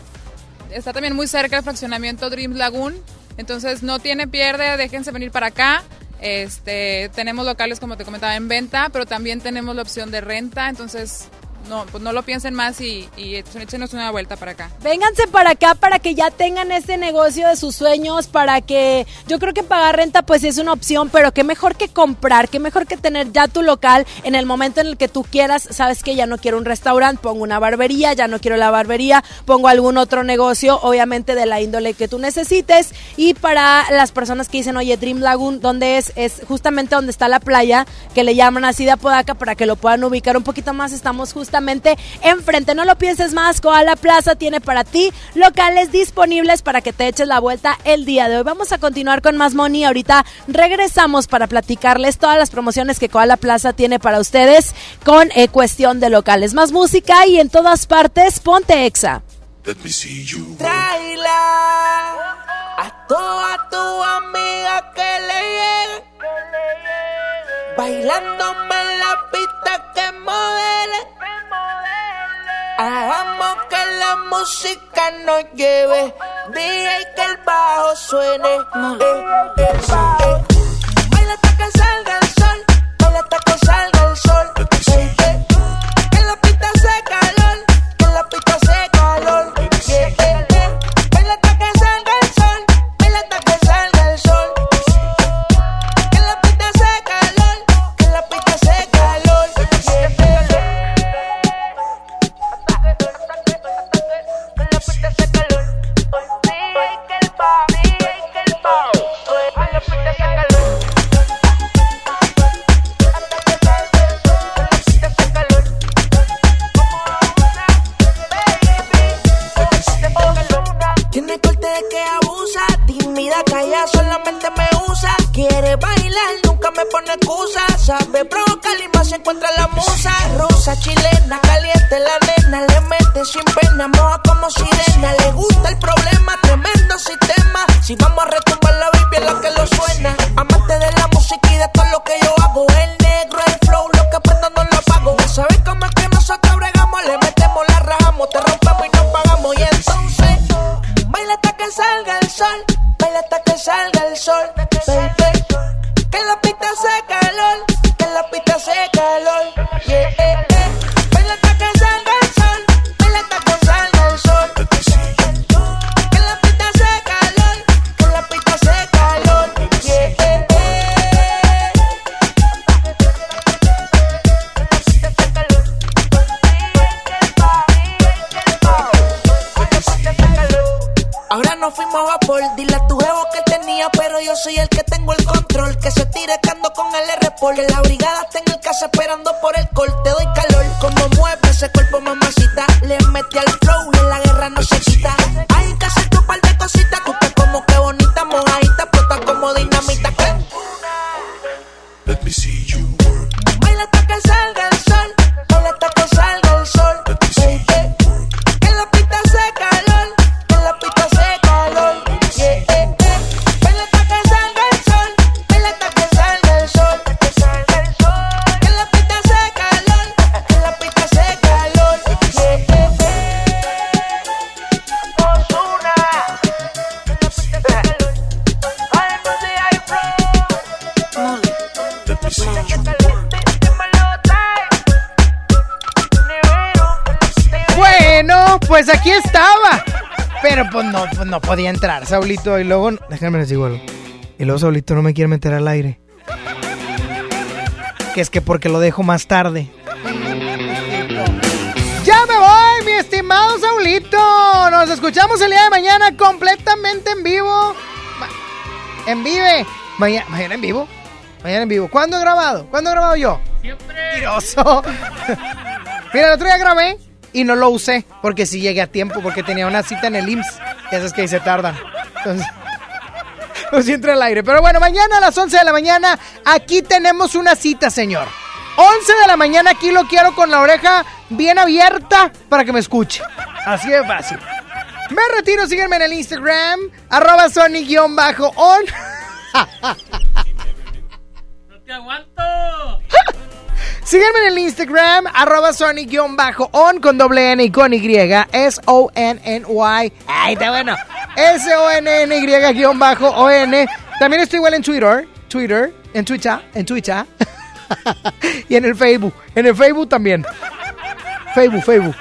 Está también muy cerca el fraccionamiento Dreams Lagoon. Entonces no tiene pierde, déjense venir para acá. Este, tenemos locales, como te comentaba, en venta, pero también tenemos la opción de renta. Entonces no, pues no lo piensen más y, y échenos una vuelta para acá. Vénganse para acá para que ya tengan este negocio de sus sueños, para que yo creo que pagar renta pues es una opción, pero qué mejor que comprar, qué mejor que tener ya tu local en el momento en el que tú quieras, sabes que ya no quiero un restaurante, pongo una barbería, ya no quiero la barbería, pongo algún otro negocio, obviamente de la índole que tú necesites y para las personas que dicen, oye, Dream Lagoon, ¿dónde es? Es justamente donde está la playa, que le llaman así de Apodaca para que lo puedan ubicar un poquito más, estamos justamente enfrente. No lo pienses más, Koala Plaza tiene para ti locales disponibles para que te eches la vuelta el día de hoy. Vamos a continuar con más money. Ahorita regresamos para platicarles todas las promociones que Koala Plaza tiene para ustedes con eh, cuestión de locales. Más música y en todas partes, ponte exa. Traila a toda tu amiga que le llegue. Bailándome en la pista que modele. Hagamos que la música nos lleve. DJ que el bajo suene. Eh, eh, eh. Baila hasta que salga el sol. Baila hasta que salga provocar y más se encuentra la musa. Rusa, chilena, caliente la nena, le mete sin pena, moja como sirena. Le gusta el problema, tremendo sistema. Si vamos a retumbar la es la que lo suena. Dile a tu jevo que él tenía, pero yo soy el que tengo el control. Que se tire cando con el R-Pol. La brigada está en el casa esperando por el col. Te doy calor, como mueve ese cuerpo, mamá pues no, podía entrar, Saulito. Y luego, déjenme les digo algo. Y luego Saulito no me quiere meter al aire. Que es que porque lo dejo más tarde. Ya me voy, mi estimado Saulito. Nos escuchamos el día de mañana completamente en vivo. En vive. Mañana, mañana en vivo. Mañana en vivo. ¿Cuándo he grabado? ¿Cuándo he grabado yo? Siempre. Mentiroso. *laughs* Mira, el otro día grabé y no lo usé porque sí llegué a tiempo porque tenía una cita en el IMSS. Ya sabes que ahí se tardan. Entonces, *laughs* pues entra al aire. Pero bueno, mañana a las 11 de la mañana aquí tenemos una cita, señor. 11 de la mañana aquí lo quiero con la oreja bien abierta para que me escuche. Así de fácil. Me retiro, sígueme en el Instagram, arroba Sony-on. *laughs* ¡Te aguanto! Sígueme en el Instagram, arroba Sony-on con doble N y con Y, S-O-N-N-Y. Ay, está bueno. S-O-N-N-Y-O-N. También estoy igual en Twitter, Twitter, en Twitter, en Twitter. *laughs* y en el Facebook, en el Facebook también. Facebook, Facebook.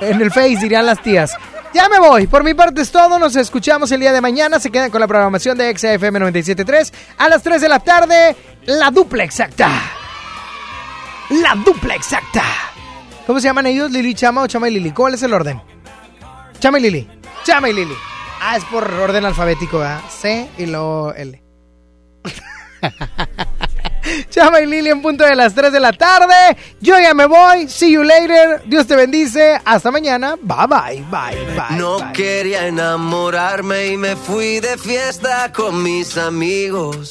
En el Face dirían las tías. Ya me voy. Por mi parte es todo. Nos escuchamos el día de mañana. Se quedan con la programación de XFM 97.3 a las 3 de la tarde. La dupla exacta. La dupla exacta. ¿Cómo se llaman ellos? ¿Lili Chama o Chama y Lili? ¿Cuál es el orden? Chama y Lili. Chama y Lili. Ah, es por orden alfabético, ¿verdad? C y luego L. *laughs* Chama y Lili en punto de las 3 de la tarde. Yo ya me voy. See you later. Dios te bendice. Hasta mañana. Bye bye, bye, bye. No quería enamorarme y me fui de fiesta con mis amigos.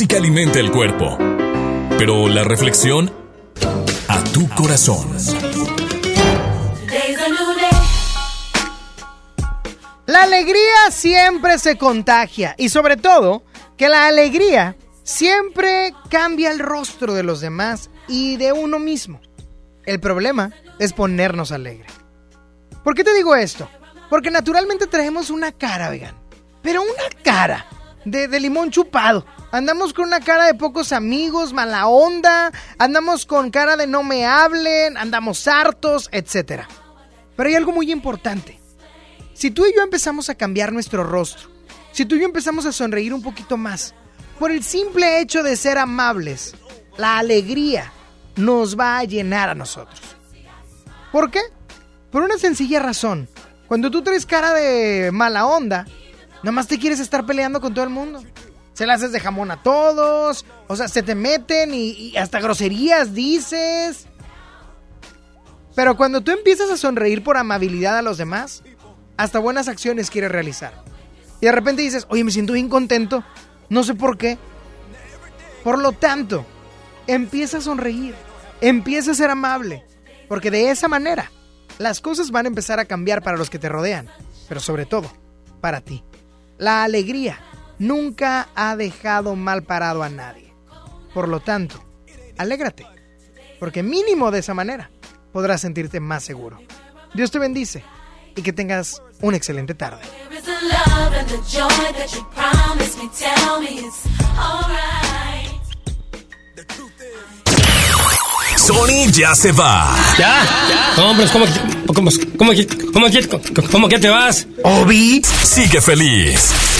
música alimenta el cuerpo, pero la reflexión a tu corazón. La alegría siempre se contagia y sobre todo que la alegría siempre cambia el rostro de los demás y de uno mismo. El problema es ponernos alegre. ¿Por qué te digo esto? Porque naturalmente traemos una cara, vegan. Pero una cara de, de limón chupado. Andamos con una cara de pocos amigos, mala onda, andamos con cara de no me hablen, andamos hartos, etc. Pero hay algo muy importante. Si tú y yo empezamos a cambiar nuestro rostro, si tú y yo empezamos a sonreír un poquito más, por el simple hecho de ser amables, la alegría nos va a llenar a nosotros. ¿Por qué? Por una sencilla razón. Cuando tú traes cara de mala onda, nada más te quieres estar peleando con todo el mundo. Se la haces de jamón a todos, o sea, se te meten y, y hasta groserías dices. Pero cuando tú empiezas a sonreír por amabilidad a los demás, hasta buenas acciones quieres realizar. Y de repente dices, oye, me siento bien contento, no sé por qué. Por lo tanto, empieza a sonreír, empieza a ser amable, porque de esa manera las cosas van a empezar a cambiar para los que te rodean, pero sobre todo, para ti. La alegría nunca ha dejado mal parado a nadie. Por lo tanto, alégrate, porque mínimo de esa manera podrás sentirte más seguro. Dios te bendice y que tengas una excelente tarde. Sony ya se va. ¿Ya? Hombre, ¿cómo, cómo, cómo, cómo, cómo que te vas? Obi sigue feliz.